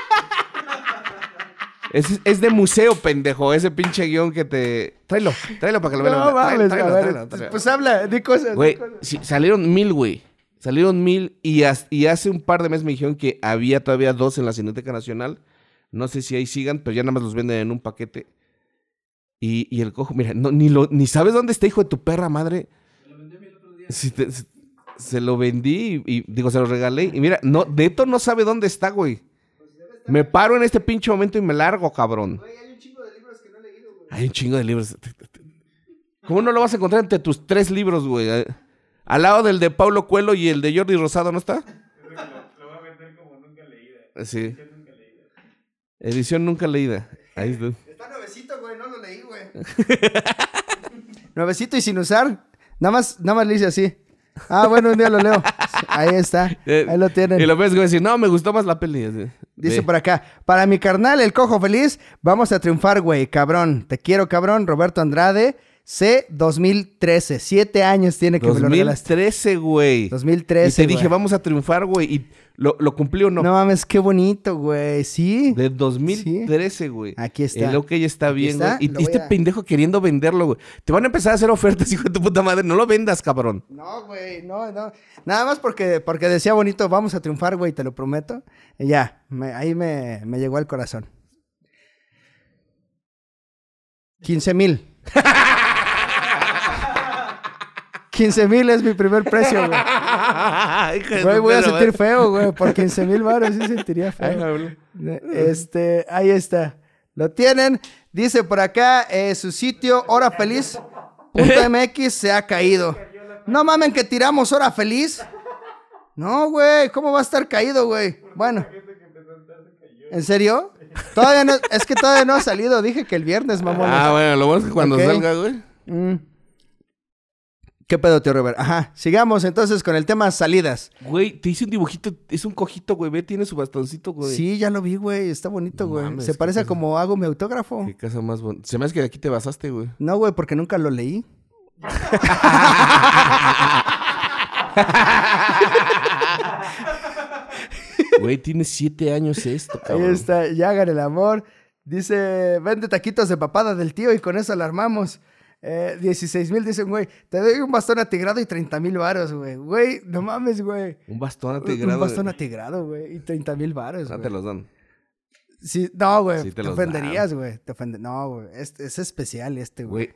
Es, es de museo, pendejo, ese pinche guion que te... Tráelo, tráelo para que lo vean. No Tráelo, tráelo, tráelo. Pues habla, di cosas. di Güey, cosas. sí, salieron mil, güey. Salieron mil y, as- y hace un par de meses me dijeron que había todavía dos en la Cineteca Nacional. No sé si ahí sigan, pero ya nada más los venden en un paquete. Y, y el cojo, mira, no, ni, lo, ni sabes dónde está, hijo de tu perra madre. Sí, te- se, se lo vendí y, y, digo, se lo regalé. Y mira, no, Neto no sabe dónde está, güey. Me paro en este pinche momento y me largo, cabrón. hay un chingo de libros que no he leído, güey. Hay un chingo de libros. ¿Cómo no lo vas a encontrar entre tus tres libros, güey? Eh, Al lado del de Paulo Cuelo y el de Jordi Rosado, ¿no está? Sí. Edición nunca leída. Ahí está. Está nuevecito, güey, no lo leí, güey. nuevecito y sin usar. Nada más, nada más le hice así. Ah, bueno, un día lo leo. Ahí está. Ahí lo tienen. Y lo ves, güey, decir, no, me gustó más la peli. así. Dice por acá, para mi carnal, el cojo feliz, vamos a triunfar, güey, cabrón. Te quiero, cabrón. Roberto Andrade, C 2013. Siete años tiene que me lo regalaste. 2013, güey. 2013. Y te dije, vamos a triunfar, güey. Y lo, lo cumplí o no. No mames, qué bonito, güey. Sí. De 2013, güey. Aquí está. El OK está bien, está, güey. Y, este a- pendejo queriendo venderlo, güey. Te van a empezar a hacer ofertas, hijo de tu puta madre. No lo vendas, cabrón. No, güey, no, no. Nada más porque, porque decía bonito, vamos a triunfar, güey, te lo prometo. Y ya, me- ahí me, me llegó al corazón. 15 mil. 15 mil es mi primer precio, güey. Güey, voy a sentir feo, güey. Por 15 mil baros sí sentiría feo. Este, ahí está. Lo tienen. Dice por acá, eh, su sitio, hora feliz. .mx se ha caído. No mamen que tiramos hora feliz. No, güey, ¿cómo va a estar caído, güey? Bueno. ¿En serio? Todavía no, es que todavía no ha salido. Dije que el viernes, mamón. Ah, bueno, lo bueno es que cuando salga, güey. Mm. ¿Qué pedo, tío Robert? Ajá. Sigamos entonces con el tema salidas. Güey, te hice un dibujito, es un cojito, güey. Ve, tiene su bastoncito, güey. Sí, ya lo vi, güey. Está bonito, No güey. mames, Se parece a como hago mi autógrafo. Qué casa más bonita. Se me hace que de aquí te basaste, güey. No, güey, porque nunca lo leí. Güey, tiene siete años esto, Ahí cabrón. está, ya hagan el amor. Dice, vende taquitos de papada del tío y con eso la armamos. Eh, 16 mil, dice un güey. Te doy un bastón atigrado y 30 mil varos, güey. Güey, no mames, güey. Un bastón Un atigrado. bastón atigrado, güey. Y 30 mil varos, No güey. te los dan. Sí, no, güey. Sí te ofenderías, güey. Te ofende... No, güey. Es, es especial este, güey.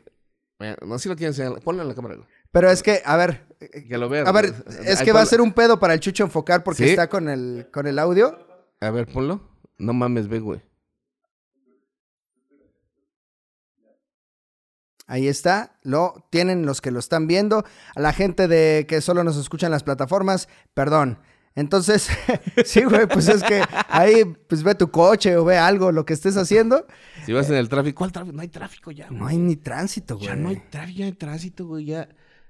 No sé si lo quieren enseñar. Ponlo en la cámara, güey. Pero es que, a ver. eh, Que lo vean. A ver, es que va a ser un pedo para el Chucho enfocar porque Sí. está con el, con el audio. A ver, ponlo. No mames, ve, güey. Ahí está, lo tienen los que lo están viendo. A la gente de que solo nos escuchan las plataformas, perdón. Entonces, sí, güey, pues es que ahí pues ve tu coche o ve algo, lo que estés haciendo. Si vas en el tráfico. ¿Cuál tráfico? No hay tráfico ya, güey. No hay ni tránsito, güey. Ya no hay tráfico, ya hay tránsito, güey. Ya.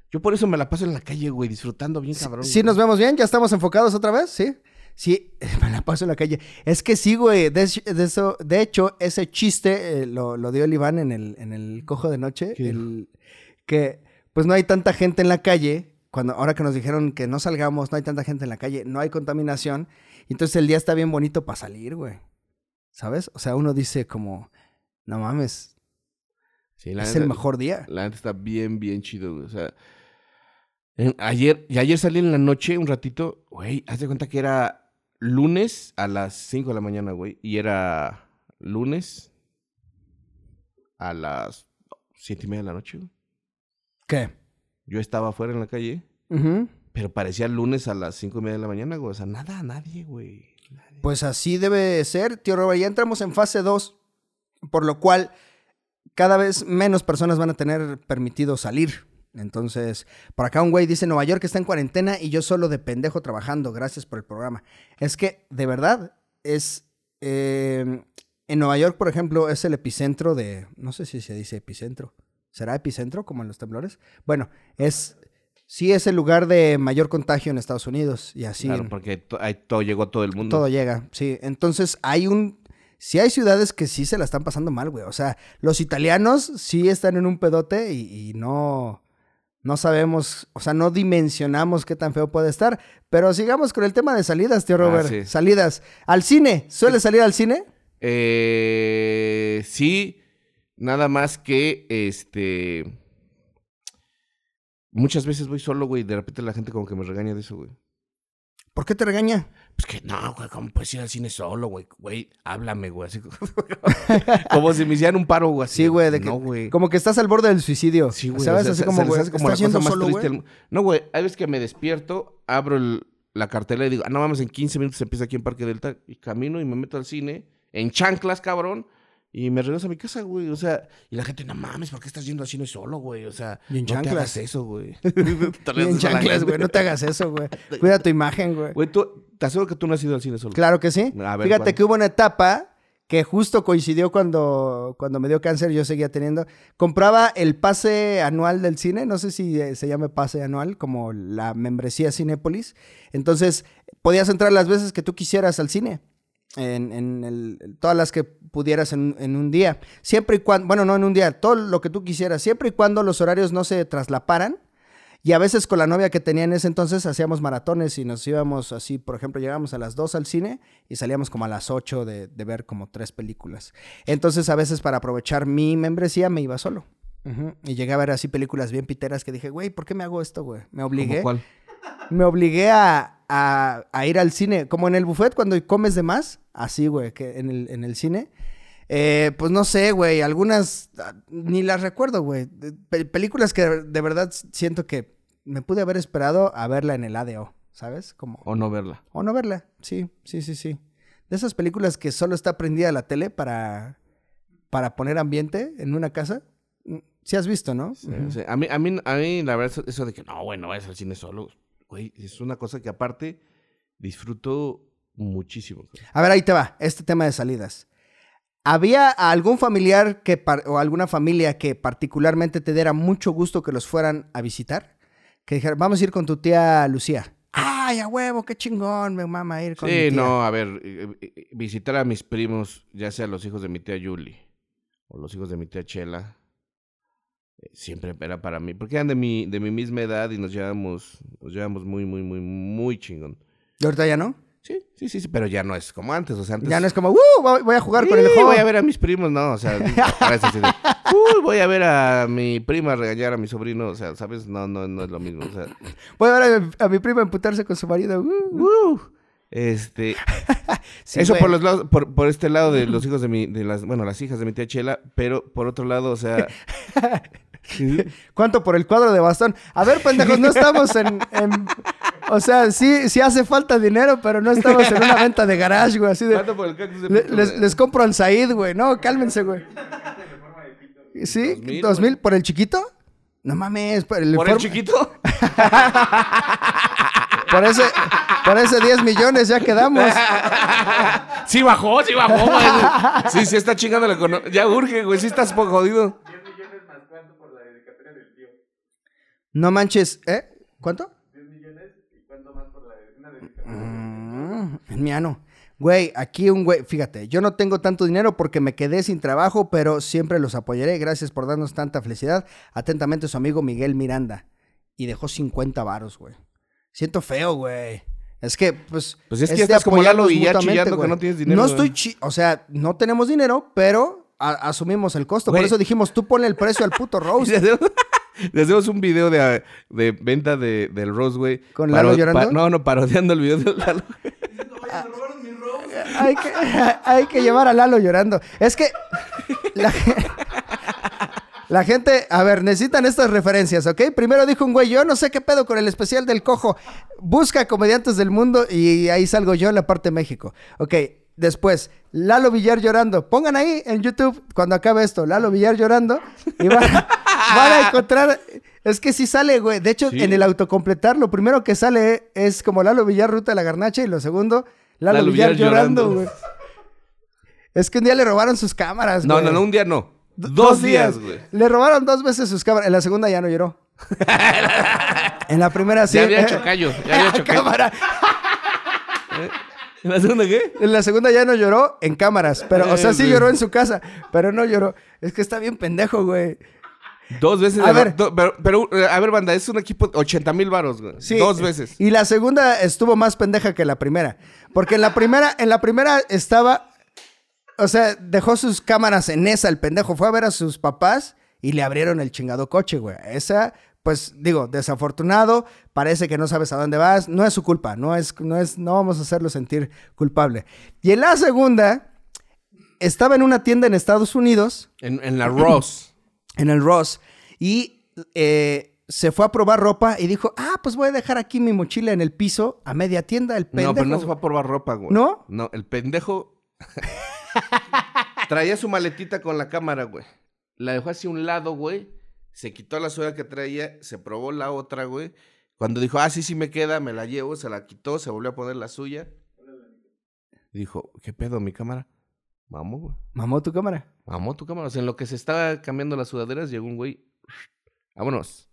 Yo por eso me la paso en la calle, güey, disfrutando bien cabrón. ¿Sí güey. nos vemos bien? ¿Ya estamos enfocados otra vez? ¿Sí? Sí, me la paso en la calle. Es que sí, güey. De, de eso, de hecho, ese chiste eh, lo, lo dio el Iván en el, en el cojo de noche. Que pues no hay tanta gente en la calle. Cuando, ahora que nos dijeron que no salgamos, no hay tanta gente en la calle, no hay contaminación. Entonces el día está bien bonito para salir, güey. ¿Sabes? O sea, uno dice como, no mames, Sí, la es neta- el mejor día. La neta está bien, bien chido, güey. O sea, en- ayer, y ayer salí en la noche un ratito, güey, haz de cuenta que era lunes a las 5 de la mañana, güey. Y era lunes a las 7 y media de la noche, güey. ¿Qué? Yo estaba afuera en la calle, pero parecía lunes a las 5 y media de la mañana, güey. O sea, nada, nadie, güey. Nadie. Pues así debe ser, tío Robert. Ya entramos en fase 2, por lo cual cada vez menos personas van a tener permitido salir. Entonces, por acá un güey dice, Nueva York está en cuarentena y yo solo de pendejo trabajando. Gracias por el programa. Es que, de verdad, es... eh, en Nueva York, por ejemplo, es el epicentro de... No sé si se dice epicentro. ¿Será epicentro como en los temblores? Bueno, es... Sí es el lugar de mayor contagio en Estados Unidos y así. claro, porque to- ahí todo llegó todo el mundo. todo llega, sí. Entonces hay un... Sí hay ciudades que sí se la están pasando mal, güey. O sea, los italianos sí están en un pedote y, y no... No sabemos, o sea, no dimensionamos qué tan feo puede estar. Pero sigamos con el tema de salidas, tío Robert. sí. Salidas. Al cine. ¿Suele salir al cine? Eh, sí, nada más que este. Muchas veces voy solo, güey. De repente la gente como que me regaña de eso, güey. ¿Por qué te regaña? Pues que no, güey, ¿cómo puedes ir al cine solo, güey? Güey, háblame, güey. Así como- si me hicieran un paro, güey. así Sí, güey, de que No, güey. como que estás al borde del suicidio. Sí, güey. ¿Sabes? o sea, Así se- como, se güey, como ¿estás la cosa más solo, triste güey? No, güey, hay veces que me despierto, abro el- la cartela y digo, ah, no mames, en 15 minutos empieza aquí en Parque Delta. Y camino y me meto al cine, en chanclas, cabrón. Y me regreso a mi casa, güey. O sea, y la gente, no mames, ¿por qué estás yendo al cine solo, güey? O sea, Y en no te hagas eso, güey. Y en chanclas, güey. No te hagas eso, güey. Cuida tu imagen, güey. Güey, tú, te aseguro que tú no has ido al cine solo. Claro que sí. A ver, Fíjate que hubo una etapa que justo coincidió cuando, cuando me dio cáncer, yo seguía teniendo. Compraba el pase anual del cine, no sé si eh, se llame pase anual, como la membresía Cinépolis. Entonces, podías entrar las veces que tú quisieras al cine. En, en el- todas las que pudieras en, en un día. Siempre y cuando, bueno, no en un día, todo lo que tú quisieras, siempre y cuando los horarios no se traslaparan. Y a veces con la novia que tenía en ese entonces hacíamos maratones y nos íbamos así, por ejemplo, llegábamos a las 2 al cine y salíamos como a las 8 de, de ver como tres películas. Entonces a veces para aprovechar mi membresía me iba solo. Y llegué a ver así películas bien piteras que dije, güey, ¿por qué me hago esto, güey? Me ¿Cómo obligué cuál? Me obligué a, a- a ir al cine, como en el buffet cuando comes de más, así, güey, que en el, en el cine. Eh, pues no sé, güey, algunas ah, ni las recuerdo, güey. Pe- películas que de verdad siento que me pude haber esperado a verla en el ADO, ¿sabes? Como, O no verla. o no verla, sí, sí, sí, sí. De esas películas que solo está prendida la tele para, para poner ambiente en una casa. Mm, Sí has visto, ¿no? Sí, Ujú. sí. A, mí, a, mí, a mí, la verdad, eso- eso de que no, güey, no vayas al cine solo. Güey, es una cosa que aparte disfruto muchísimo. A ver, ahí te va, este tema de salidas. ¿Había algún familiar que o alguna familia que particularmente te diera mucho gusto que los fueran a visitar? Que dijeran, vamos a ir con tu tía Lucía. ¡Ay, a huevo, qué chingón, me mama ir con mi Sí, tía! no, a ver, eh, eh, visitar a mis primos, ya sea los hijos de mi tía Yuli o los hijos de mi tía Chela, eh, siempre era para mí, porque eran de mi, de mi misma edad y nos llevamos, nos llevamos muy, muy, muy, muy chingón. ¿Y ahorita ya no? Sí, sí, sí, sí, pero ya no es como antes, o sea, antes... Ya no es como, ¡uh! voy- a jugar con el Sí, juego. voy a ver a mis primos, no, o sea, parece así de, uy, voy a ver a mi prima regañar a mi sobrino, o sea, ¿sabes? No, no, no es lo mismo, o sea, Voy a ver a mi, a mi prima emputarse con su marido. ¡uh! uh, este, Sí, eso güey. por los lados, por, por este lado de los hijos de mi, de las, bueno, las hijas de mi tía Chela, pero por otro lado, o sea, sí, ¿Cuánto por el cuadro de bastón? A ver, pendejos, no estamos en... en- O sea, sí, sí hace falta dinero, pero no estamos en una venta de garage, güey, así de... ¿cuánto por el cactus de Le- pito, les, les compro al Said, güey. No, cálmense, güey. ¿Sí? Dos mil, ¿Dos mil por el chiquito? No mames, por el, ¿Por el chiquito? por ese, por ese 10 millones ya quedamos. Sí bajó, sí bajó, güey. Sí, sí está chingando la economía. Ya urge, güey, sí estás po- jodido. No manches, ¿eh? ¿Cuánto? 10 millones y cuánto más por la En mi ano. Güey, aquí un güey, fíjate, yo no tengo tanto dinero porque me quedé sin trabajo, pero siempre los apoyaré. Gracias por darnos tanta felicidad. Atentamente su amigo Miguel Miranda. Y dejó 50 varos, güey. Siento feo, güey. Es que, pues. Pues es que ya estás como Lalo y ya chillando que no tienes dinero, No estoy chi... O sea, no tenemos dinero, pero asumimos el costo. Por eso dijimos, tú ponle el precio al puto Rose. Le hacemos, un video de, de venta de, del Rose, güey. ¿Con Lalo llorando? no, no, parodiando el video de Lalo. hay, que, hay que llevar a Lalo llorando. Es que la, la gente, a ver, necesitan estas referencias, ¿ok? Primero dijo un güey, yo no sé qué pedo con el especial del cojo. Busca comediantes del mundo y ahí salgo yo en la parte de México. Ok, después, Lalo Villar llorando. Pongan ahí en YouTube cuando acabe esto, Lalo Villar llorando y van, van a encontrar... Es que sí sale, güey. De hecho, Sí. en el autocompletar, lo primero que sale es como Lalo Villar, Ruta de la Garnacha, y lo segundo, Lalo, Lalo Villar, Villar llorando, güey. Es que un día le robaron sus cámaras, No, güey. no, no, un día no. Do- Dos, días, güey. Le robaron dos veces sus cámaras. En la segunda ya no lloró. en la primera sí. Ya había chocayo, ya había chocayo. cámara. ¿En la segunda qué? En la segunda ya no lloró en cámaras. Pero, o sea, Eh, sí lloró en su casa. Pero no lloró. Es que está bien pendejo, güey. Dos veces. A ver. do- pero, pero, eh, a ver, banda, es un equipo de 80 mil varos, güey. Sí. Dos veces. Y la segunda estuvo más pendeja que la primera. Porque en la primera, en la primera estaba. O sea, dejó sus cámaras en esa, el pendejo. Fue a ver a sus papás y le abrieron el chingado coche, güey. Esa, pues, digo, desafortunado. Parece que no sabes a dónde vas. No es su culpa. No es, no es, no vamos a hacerlo sentir culpable. Y en la segunda, estaba en una tienda en Estados Unidos En, en la Ross. en el Ross y eh, se fue a probar ropa y dijo, ah, pues voy a dejar aquí mi mochila en el piso a media tienda, el pendejo. No, pero no se fue a probar ropa, güey. ¿No? No, el pendejo traía su maletita con la cámara, güey. La dejó hacia un lado, güey. Se quitó la suela que traía, se probó la otra, güey. Cuando dijo, ah, sí, sí me queda, me la llevo, se la quitó, se volvió a poner la suya. Dijo, ¿qué pedo, mi cámara? Vamos, güey. Mamó tu cámara. Vamos, tu cámara. O sea, en lo que se estaba cambiando las sudaderas, llegó un güey. Vámonos.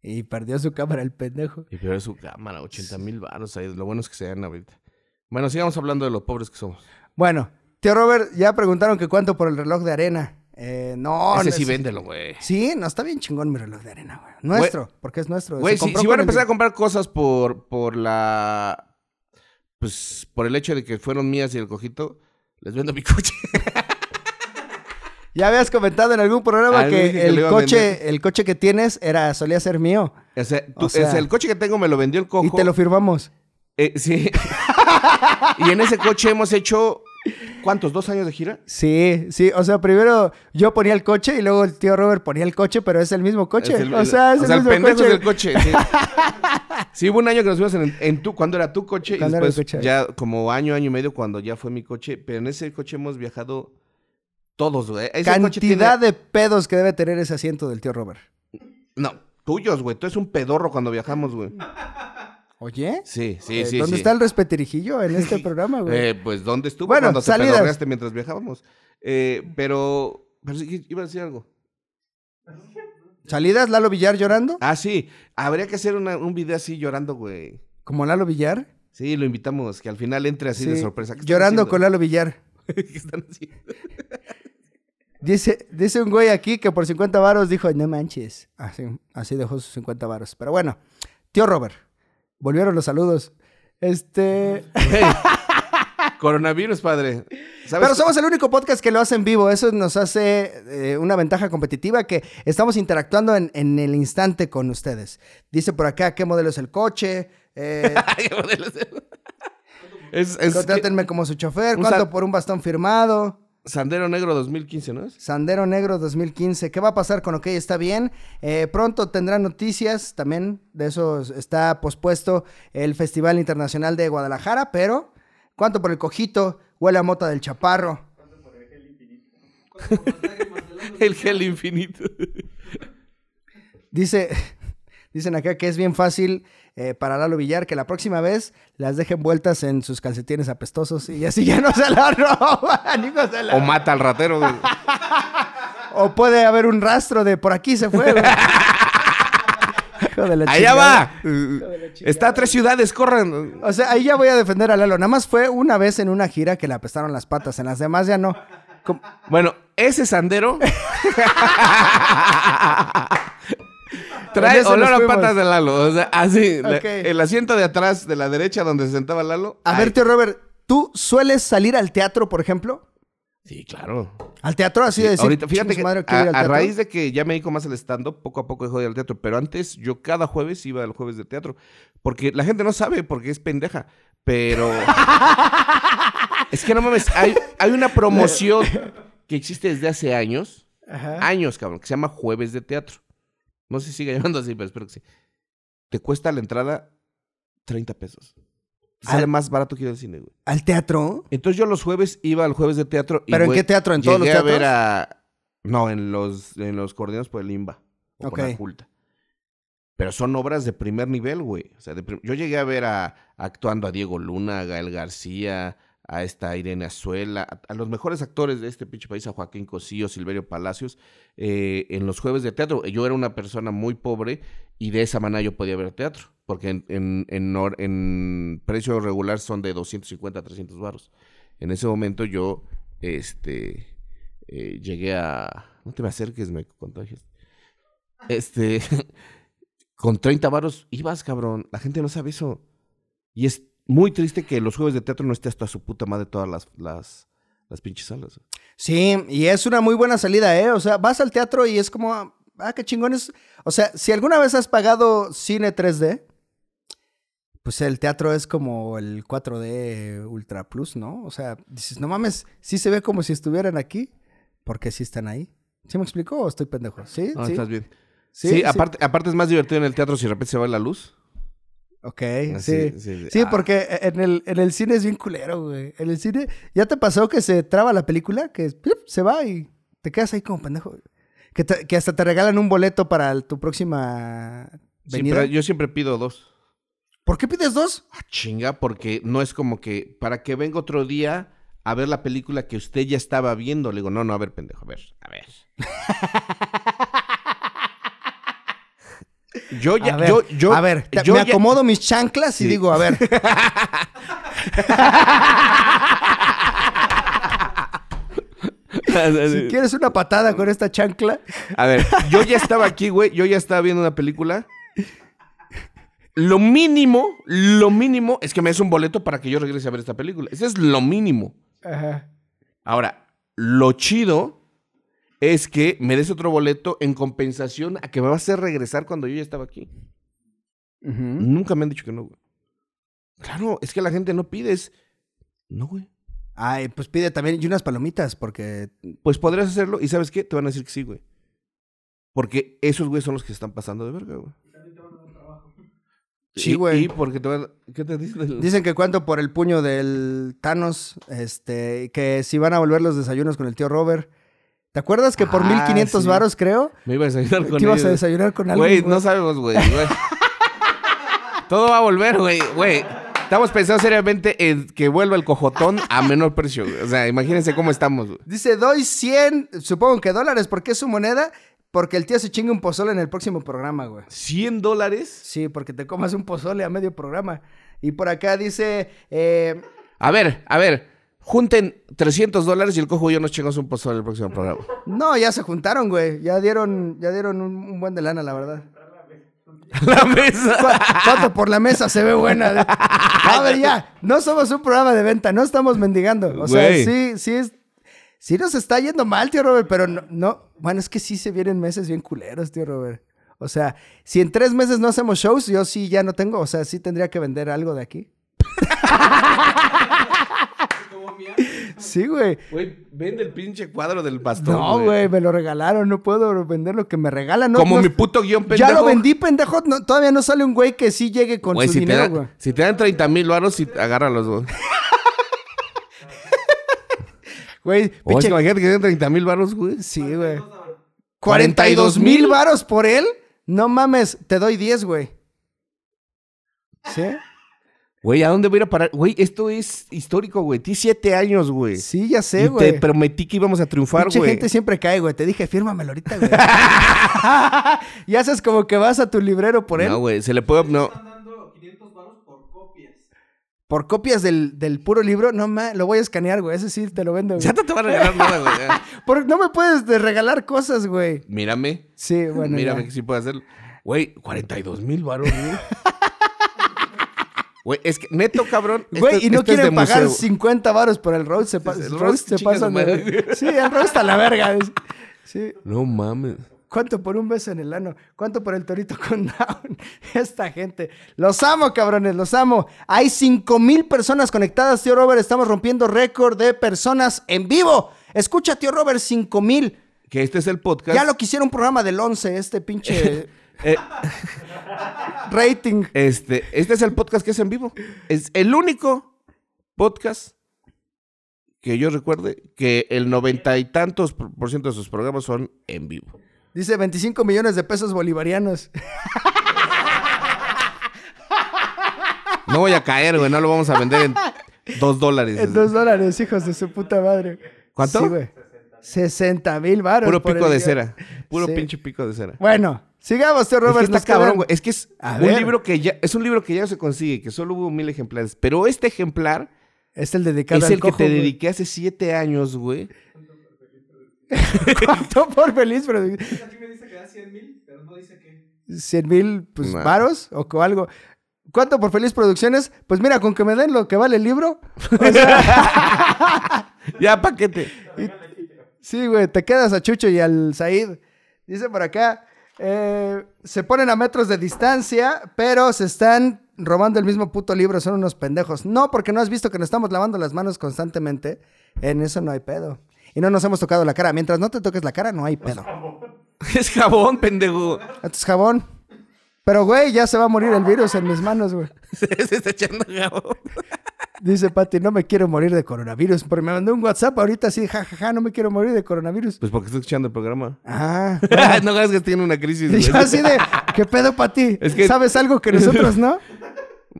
Y perdió su cámara el pendejo. Y es su cámara, 80 mil baros ahí. Lo bueno es que se dan ahorita. Bueno, sigamos hablando de lo pobres que somos. Bueno, tío Robert, ya preguntaron que cuánto por el reloj de arena. Eh, no, Ese no sí es- véndelo, güey. Sí, no, está bien chingón mi reloj de arena, güey. Nuestro, porque es nuestro. Güey, si, van a el empezar a comprar cosas por, por la... Pues por el hecho de que fueron mías y el cojito, les vendo mi coche. Ya habías comentado en algún programa que que el coche, el coche que tienes era, solía ser mío. O sea, tú- O sea- es el coche que tengo me lo vendió el cojo. Y te lo firmamos. Eh, sí. y en ese coche hemos hecho... ¿Cuántos? ¿Dos años de gira? Sí, sí. O sea, primero yo ponía el coche y luego el tío Robert ponía el coche, pero es el mismo coche. El- o sea, es o el sea, mismo pendejo coche. es el coche. Sí. Sí, hubo un año que nos fuimos en, en tu, cuando era tu coche y después coche. ya como año, año y medio cuando ya fue mi coche. Pero en ese coche hemos viajado todos, güey. Ese Cantidad tiene- de pedos que debe tener ese asiento del tío Robert. No, tuyos, güey. Tú eres un pedorro cuando viajamos, güey. Oye. Sí, sí, eh, sí. ¿Dónde sí. está el respetirijillo en este programa, güey? Eh, pues, ¿dónde estuvo Bueno, cuando te salidas. pedorreaste mientras viajábamos? Eh, pero... Pero sí, iba a decir algo. ¿Salidas Lalo Villar llorando? Ah, sí. Habría que hacer una- un video así llorando, güey. ¿Como Lalo Villar? Sí, lo invitamos. Que al final entre así de sorpresa. ¿Qué están Llorando haciendo? con Lalo Villar. ¿Qué están haciendo? Dice, dice un güey aquí que por 50 varos dijo, no manches. Así, así dejó sus 50 varos. Pero bueno, tío Robert, volvieron los saludos. Este... Hey, coronavirus, padre. ¿Sabes? Pero somos el único podcast que lo hace en vivo. Eso nos hace eh, una ventaja competitiva que estamos interactuando en, en el instante con ustedes. Dice por acá qué modelo es el coche. Eh, modelos de- es, es contrátenme como su chofer. ¿Cuánto por un bastón firmado? Sandero Negro 2015, ¿no es? Sandero Negro 2015. ¿Qué va a pasar con OK? Está bien. Eh, pronto tendrán noticias también. De eso está pospuesto el Festival Internacional de Guadalajara. Pero, ¿cuánto por el cojito? Huele a mota del chaparro. El gel infinito. Dice, dicen acá que es bien fácil eh, para Lalo Villar que la próxima vez las dejen vueltas en sus calcetines apestosos y así ya no se la roban. hijo de la- O mata al ratero, güey. O puede haber un rastro de por aquí se fue. güey. Hijo de la Allá va. Está a tres ciudades, corran. O sea, ahí ya voy a defender a Lalo. Nada más fue una vez en una gira que le apestaron las patas. En las demás ya no. Bueno, ese sandero trae olor a patas de Lalo. O sea, así. la- el asiento de atrás de la derecha donde se sentaba Lalo. A ver, tío Robert, ¿tú sueles salir al teatro, por ejemplo? Sí, claro. Al teatro así de decir. Ahorita, fíjate "Chingue que madre, a, quiero ir al a teatro"? raíz de que ya me dedico más al stand-up, poco a poco dejo de ir al teatro. Pero antes yo cada jueves iba al jueves de teatro. Porque la gente no sabe porque es pendeja. Pero... es que no mames, hay, hay una promoción que existe desde hace años. Ajá. Años, cabrón, que se llama Jueves de Teatro. No sé si sigue llamando así, pero espero que sí. Te cuesta la entrada 30 pesos. Sale Al- más barato que ir al cine, güey. ¿Al teatro? Entonces yo los jueves iba al jueves de teatro. y, ¿Pero en qué teatro? ¿En todos los llegué a ver teatros? a... No, en los, en los coordinados por el IMBA. O Ok. con la culta. Pero son obras de primer nivel, güey. O sea, de prim- yo llegué a ver a, actuando a Diego Luna, a Gael García, a esta Irene Azuela, a, los mejores actores de este pinche país, a Joaquín Cosío, Silverio Palacios, eh, en los jueves de teatro. Yo era una persona muy pobre y de esa manera yo podía ver teatro. Porque en, precio regular son de 250 a 300 baros. En ese momento yo, este, eh, llegué a... No te me acerques, me contagias. Este, con 30 varos ibas, cabrón. La gente no sabe eso. Y es muy triste que los jueves de teatro no esté hasta su puta madre todas las, las, las pinches salas. Sí, y es una muy buena salida, ¿eh? O sea, vas al teatro y es como, ah, qué chingón es. O sea, si alguna vez has pagado cine 3D, pues el teatro es como el 4D Ultra Plus, ¿no? O sea, dices, no mames, sí se ve como si estuvieran aquí, porque sí están ahí. ¿Sí me explicó o estoy pendejo? Sí, No, sí. estás bien. Sí, Sí, sí. aparte, aparte es más divertido en el teatro si de repente se va la luz. Ok, sí. sí, Sí, ah. porque en el, en el cine es bien culero, güey. En el cine, ¿ya te pasó que se traba la película? Que se va y te quedas ahí como pendejo. Que, te- que hasta te regalan un boleto para tu próxima venida. pero yo siempre pido dos. ¿Por qué pides dos? Ah, chinga, porque no es como que para que venga otro día a ver la película que usted ya estaba viendo. Le digo, no, no, a ver, pendejo, a ver, a ver. yo ya, a ver, yo, yo, a ver, yo me ya- acomodo mis chanclas y digo, a ver. si quieres una patada con esta chancla. A ver, yo ya estaba aquí, güey. Yo ya estaba viendo una película. Lo mínimo, lo mínimo es que me des un boleto para que yo regrese a ver esta película. Ese es lo mínimo. Ajá. Ahora, lo chido es que me des otro boleto en compensación a que me va a hacer regresar cuando yo ya estaba aquí. Nunca me han dicho que no, güey. Claro, es que la gente no pide, es... No, güey. Ay, pues pide también y unas palomitas, porque. Pues podrías hacerlo y ¿sabes qué? Te van a decir que sí, güey. Porque esos güeyes son los que se están pasando de verga, güey. Sí, güey. Y porque te van... ¿Qué te dicen? Dicen que cuánto por el puño del Thanos, este, que si van a volver los desayunos con el tío Robert. ¿Te acuerdas que por Ah, 1500 sí. varos, creo, Me iba a desayunar con que ibas a desayunar con alguien? Güey, no sabemos, güey. Todo va a volver, güey. Güey. Estamos pensando seriamente en que vuelva el cojotón a menor precio. O sea, imagínense cómo estamos, güey. Dice, doy 100, supongo que dólares, porque es su moneda, porque el tío se chinga un pozole en el próximo programa, güey. ¿100 dólares? Sí, porque te comas un pozole a medio programa. Y por acá dice, eh, A ver, a ver. Junten 300 dólares y el cojo y yo nos chingamos un pozole el próximo programa. no, ya se juntaron, güey. Ya dieron, ya dieron un, un buen de lana, la verdad. La mesa. ¿Cu- ¿Cuánto por la mesa se ve buena? A ver, ya, no somos un programa de venta, no estamos mendigando. O sea, Güey. sí, sí es. Sí nos está yendo mal, tío Robert, pero no, no. Bueno, es que sí se vienen meses bien culeros, tío Robert. O sea, si en tres meses no hacemos shows, yo sí ya no tengo. O sea, sí tendría que vender algo de aquí. Sí, güey. Güey, vende el pinche cuadro del pastor. No, güey, me lo regalaron. No puedo vender lo que me regalan. No, Como no- mi puto guion pendejo. Ya lo vendí, pendejo. No, todavía no sale un güey que sí llegue con Güey, su si, te dinero, güey. si te dan 30 mil varos, sí, agárralos, güey. Güey, O es pinche- que imagínate que te dan 30 mil varos, güey. Sí, güey. 42 mil ¿42,000 varos por él. No mames, te doy 10, güey. ¿Sí? Güey, ¿a dónde voy a ir a parar? Güey, esto es histórico, güey. Tienes siete años, güey. Sí, ya sé, y güey. te prometí que íbamos a triunfar, Mucha güey. gente siempre cae, güey. Te dije, fírmamelo ahorita, güey. y haces como que vas a tu librero por él. No, güey, se le puede... No. Están dando 500 baros por copias. Por copias del, del puro libro. No, ma, lo voy a escanear, güey. Ese sí te lo vendo, güey. Ya no te va a regalar nada, güey. Por- no me puedes de regalar cosas, güey. Mírame. Sí, bueno. Mírame ya. que sí puedo hacerlo. Güey, 42 mil varos, güey. Güey, es que neto, cabrón. Güey, y no esto es quieren pagar museo. 50 varos por el roast. Se, pa- El roast, se pasan de-. Sí, el roast a la verga. es- Sí. No mames. ¿Cuánto por un beso en el ano? ¿Cuánto por el torito con down? Esta gente. Los amo, cabrones, los amo. Hay 5 mil personas conectadas, tío Robert. Estamos rompiendo récord de personas en vivo. Escucha, tío Robert, 5 mil. Que este es el podcast. Ya lo quisiera un programa del 11, este pinche Eh, rating. este, este es el podcast que es en vivo. Es el único podcast que yo recuerde que el noventa y tantos por ciento de sus programas son en vivo. Dice 25 millones de pesos bolivarianos. No voy a caer, güey. No lo vamos a vender en dos dólares. En dos dólares, hijos de su puta madre. ¿Cuánto? Sí, güey. 60 mil baros. Puro pico de cera. Puro Sí. pinche pico de cera. Bueno, sigamos, tío Es que Robert. está cabrón, güey. Es que es A un ver. libro que ya es un libro que ya no se consigue, que solo hubo mil ejemplares. Pero este ejemplar Es el dedicado es al el que cojo, te güey. dediqué hace siete años, güey. ¿Cuánto por feliz? Pero Aquí me dice que da 100 mil, pero no dice qué. 100 mil pues, Nah. varos o co- algo. ¿Cuánto por Feliz Producciones? Pues mira, con que me den lo que vale el libro. O sea, Ya, paquete. sí, güey, te quedas a Chucho y al Said. Dice por acá, eh, se ponen a metros de distancia, pero se están robando el mismo puto libro, son unos pendejos. No, porque no has visto que nos estamos lavando las manos constantemente. En eso no hay pedo. Y no nos hemos tocado la cara. Mientras no te toques la cara, no hay pedo. Es jabón, pendejo. Es jabón. Pero, güey, ya se va a morir el virus en mis manos, güey. Se está echando jabón. Dice Pati, no me quiero morir de coronavirus. Porque me mandó un WhatsApp ahorita así, jajaja, no me quiero morir de coronavirus. Pues porque estoy escuchando el programa. Ah. no hagas que tiene una crisis. Y yo así de, ¿qué pedo, Pati? Es que- ¿Sabes algo que nosotros no?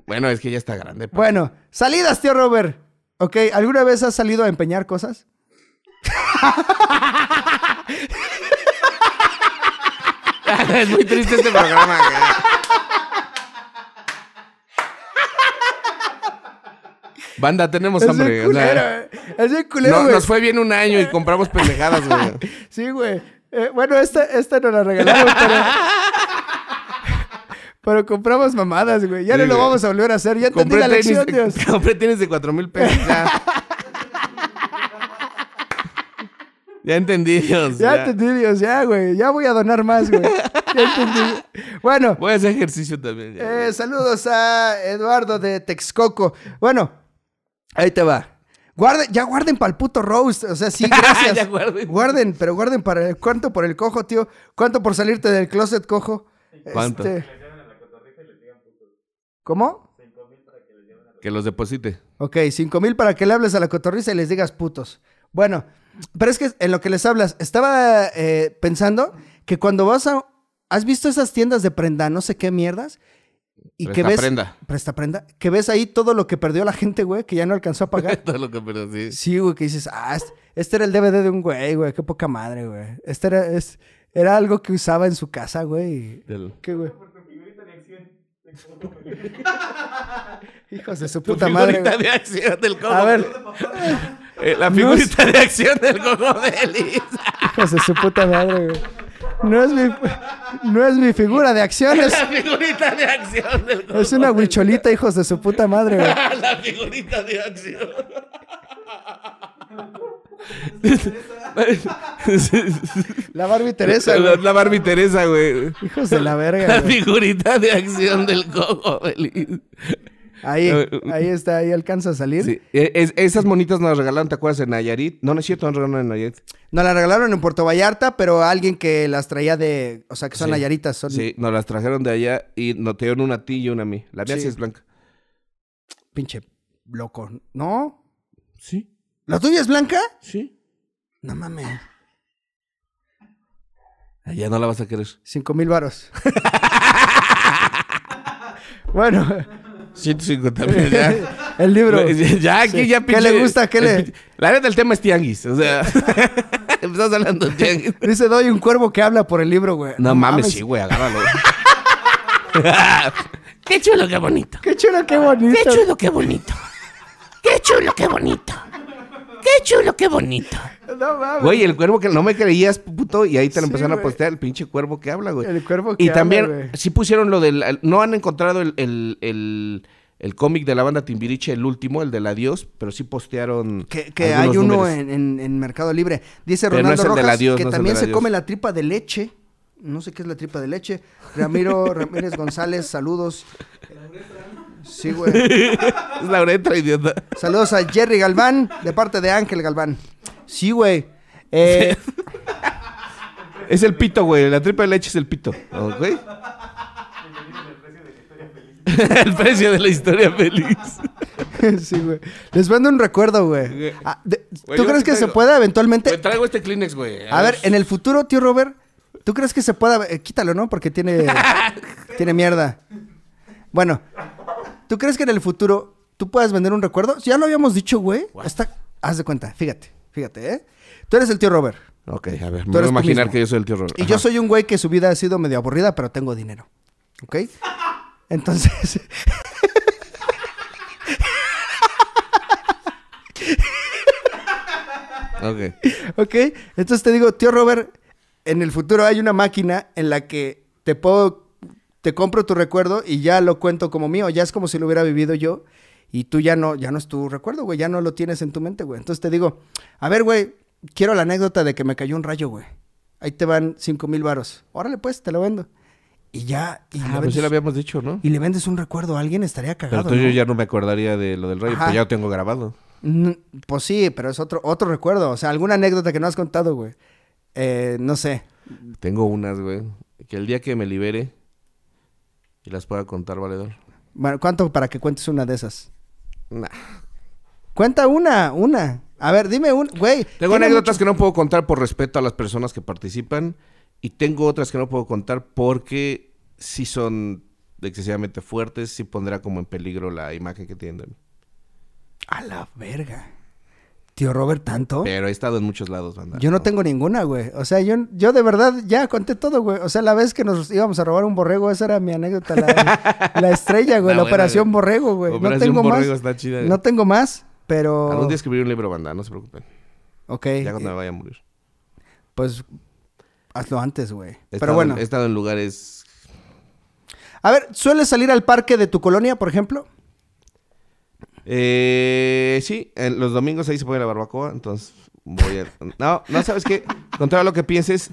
Bueno, es que ya está grande. Bueno, salidas, tío Robert. Ok, ¿alguna vez has salido a empeñar cosas? es muy triste este programa. Banda, tenemos Es hambre. o culero, sea. Es culero, no- güey. nos fue bien un año y compramos pendejadas, güey. Sí, güey. Eh, bueno, esta, esta nos la regalaron, pero... Pero compramos mamadas, güey. Ya Sí, no lo vamos a volver a hacer. Ya entendí la lección, Dios. compré tenis de cuatro mil pesos. Ya. ya entendí, Dios. Ya ya. entendí, Dios. Ya, güey. Ya voy a donar más, güey. Ya entendí. Bueno, Voy a hacer ejercicio también. ya. eh, saludos a Eduardo de Texcoco. Bueno, ahí te va. Guarden, ya guarden para el puto roast. O sea, sí, gracias. Ya guarden. Guarden, pero guarden para el, cuánto por el cojo, tío. ¿Cuánto por salirte del closet, cojo? ¿Cuánto? Este, ¿Cómo? Que los deposite. Ok, cinco mil para que le hables a la cotorriza y les digas putos. Bueno, pero es que en lo que les hablas, estaba eh, pensando que cuando vas a... ¿Has visto esas tiendas de prenda, no sé qué mierdas? Y que Presta ves... prenda. Presta prenda. Que ves ahí todo lo que perdió la gente, güey, que ya no alcanzó a pagar. Todo lo que pero sí. Sí, güey, que dices, ah, este, este era el DVD de un güey, güey, qué poca madre, güey. Este era, es- era algo que usaba en su casa, güey. Del- ¿Qué, güey? Hijos de su Tu puta madre. figurita güey. de acción del cojo. A ver, Eh, la figurita de acción del cojo de hijos de su puta madre, güey. No es mi, no es mi figura de acción, es, La figurita de acción del cojo. es una huicholita, hijos de su puta madre, güey. La figurita de acción. La Barbie Teresa, La, güey. la Barbie Teresa, güey. Hijos de la La verga, güey. figurita de acción del cojo de Elis. Ahí, ahí está, ahí alcanza a salir. Sí. Es- esas monitas nos las regalaron, ¿te acuerdas? En Nayarit. No, no es cierto, nos regalaron en Nayarit. Nos la regalaron en Puerto Vallarta, pero alguien que las traía de, o sea, que son Sí. nayaritas, son Sí, nos las trajeron de allá y nos dieron una a ti y una a mí. La mía sí, Sí. es blanca. pinche loco. ¿No? Sí, ¿La tuya es blanca? sí. No mames. Ya no la vas a querer. Cinco mil varos. bueno, 150 mil ya. el libro. Ya, aquí Sí. ya ¿Qué le gusta? ¿Qué le- pinche- La neta, el tema es tianguis. O sea, empezamos hablando de tianguis. Dice, doy un cuervo que habla por el libro, güey. No, mames, sí, güey, agárralo. qué chulo, qué bonito. Qué chulo, qué bonito. Qué chulo, qué bonito. Qué chulo, qué bonito. Qué chulo, qué bonito. No mames. Güey, el cuervo que no me creías, puto, y ahí te lo Sí, empezaron a postear, el pinche cuervo que habla, güey. El cuervo que Y habla, también, güey. sí pusieron lo del. el- no han encontrado el, el, el, el cómic de la banda Timbiriche, el último, el del adiós, pero sí postearon. Que, hay uno en, en- en Mercado Libre. Dice Pero no Ronaldo es el del Rojas adiós, que no es el también se come la tripa de leche. No sé qué es la tripa de leche. Ramiro Ramírez González, saludos. Sí, güey. Es la uretra, idiota. Saludos a Jerry Galván, de parte de Ángel Galván. Sí, güey. Eh, Es el pito, güey. La tripa de leche es el pito. ¿Ok? el precio de la historia feliz. sí, güey. Les mando un recuerdo, güey. Ah, de- Güey, ¿Tú yo crees que se traigo. pueda eventualmente? Me traigo este Kleenex, güey. A ver, en el futuro, tío Robert, ¿tú crees que se pueda? eh, quítalo, ¿no? Porque tiene, tiene mierda. Bueno, ¿tú crees que en el futuro tú puedas vender un recuerdo? Ya lo habíamos dicho, güey. Haz de cuenta, fíjate, fíjate, ¿eh? Tú eres el tío Robert. Ok, a ver, Tú me voy a imaginar que yo soy el tío Robert. Y Ajá. yo soy un güey que su vida ha sido medio aburrida, pero tengo dinero. ¿Ok? Entonces. Ok. ¿Ok? Entonces te digo, tío Robert, en el futuro hay una máquina en la que te puedo, te compro tu recuerdo y ya lo cuento como mío, ya es como si lo hubiera vivido yo y tú ya no, ya no es tu recuerdo, güey, ya no lo tienes en tu mente, güey. Entonces te digo, a ver, güey, quiero la anécdota de que me cayó un rayo, güey. Ahí te van cinco mil varos. Órale, pues, te lo vendo. Y ya, y, Ah, pues sí vendes, lo habíamos dicho, ¿no? y le vendes un recuerdo a alguien, estaría Pero cagado. tú yo ya no me acordaría de lo del rayo, Ajá. pero ya lo tengo grabado. Mm, Pues sí, pero es otro, otro recuerdo. O sea, alguna anécdota que no has contado, güey. Eh, no sé. Tengo unas, güey. Que el día que me libere y las pueda contar, valedor. Bueno, ¿cuánto para que cuentes una de esas? Nah. Cuenta una, una. A ver, dime un, güey. Tengo anécdotas mucho- que no puedo contar por respeto a las personas que participan. Y tengo otras que no puedo contar porque sí son excesivamente fuertes. Sí pondrá como en peligro la imagen que tienen de mí. A la verga. Tío Robert, ¿tanto? Pero he estado en muchos lados, banda. Yo no tengo ninguna, güey. O sea, yo, yo de verdad ya conté todo, güey. O sea, la vez que nos íbamos a robar un borrego, esa era mi anécdota. La, la estrella, güey. La la buena, operación borrego, güey. No tengo Borrego más. está chida, güey. No tengo más, pero. Algún día escribiré un libro, banda, no se preocupen. Ok. Ya cuando me vaya a morir. Pues hazlo antes, güey. Pero bueno. He estado en lugares... A ver, ¿sueles salir al parque de tu colonia, por ejemplo? Eh, sí, en los domingos ahí se pone la barbacoa, entonces voy a... No, no, ¿sabes qué? Contrario a lo que pienses,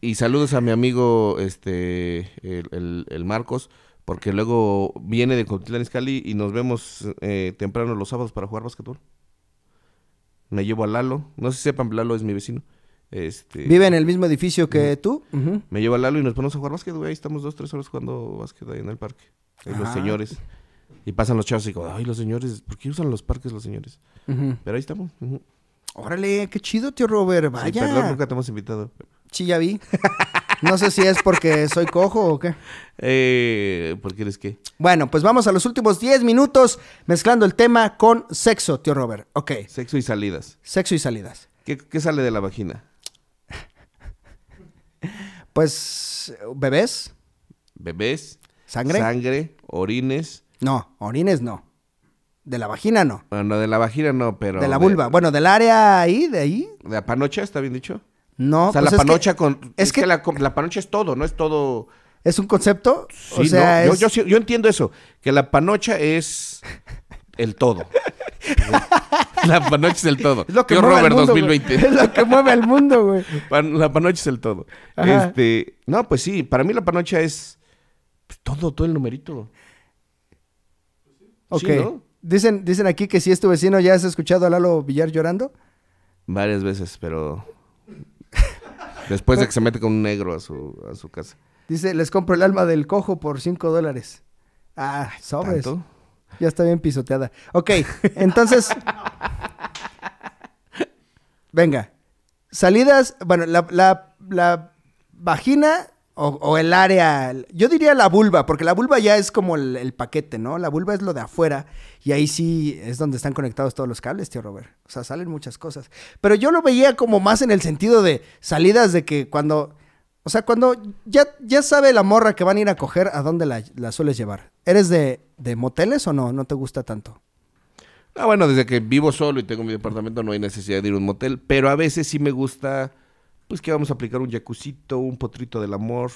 y saludos a mi amigo, este, el, el- el Marcos, porque luego viene de Cotitlán Izcalli y nos vemos eh, temprano los sábados para jugar basquetbol. Me llevo a Lalo, no sé si sepan, Lalo es mi vecino. Este, Vive en el mismo edificio que tú. Me llevo a Lalo y nos ponemos a jugar básquet, güey. Ahí estamos dos, tres horas jugando básquet ahí en el parque. Ahí los Ah. señores. Y pasan los chavos y digo, ay, los señores, ¿por qué usan los parques los señores? Pero ahí estamos. Órale, qué chido, tío Robert. Sí, Vaya. perdón, nunca te hemos invitado. Sí, ya vi. No sé si es porque soy cojo o qué. Eh, ¿Por qué eres qué? Bueno, pues vamos a los últimos 10 minutos mezclando el tema con sexo, tío Robert. Ok, Sexo y salidas. sexo y salidas. ¿Qué, qué sale de la vagina? Pues, bebés, ¿Bebés? sangre. Sangre, orines. No, orines no. De la vagina no. Bueno, de la vagina no, pero... de la vulva. Bueno, del área ahí, de ahí. ¿De la panocha está bien dicho? No. o sea, pues la que panocha con... es Es, que, que- la, la panocha es todo, no es todo... ¿Es un concepto? Sí, o sea, no, yo- es- yo, yo entiendo eso, que la panocha es el todo. la panocha es el todo. es lo que mueve al Robert mundo, güey. 2020. Es lo que mueve al mundo, güey. Pan- la panocha es el todo. Ajá. Este, no, pues sí, para mí la panocha es pues, todo, todo el numerito. Ok. Sí, ¿no? dicen, dicen aquí que si es tu vecino, ¿ya has escuchado a Lalo Villar llorando? Varias veces, pero después de que se mete con un negro a su, a su casa. Dice, les compro el alma del cojo por 5 dólares. Ah, sobres. ¿Tanto? Ya está bien pisoteada. Ok, entonces. Venga. Salidas, bueno, la, la- la vagina o, o el área. Yo diría la vulva, porque la vulva ya es como el, paquete, ¿no? La vulva es lo de afuera y ahí sí es donde están conectados todos los cables, tío Robert. O sea, salen muchas cosas. Pero yo lo veía como más en el sentido de salidas de que cuando. O sea, cuando ya, ya sabe la morra que van a ir a coger, ¿a dónde la, la sueles llevar? ¿Eres de, de moteles o no? ¿No te gusta tanto? Ah, bueno, desde que vivo solo y tengo mi departamento no hay necesidad de ir a un motel, pero a veces sí me gusta, pues que vamos a aplicar un jacuzito, un potrito del amor.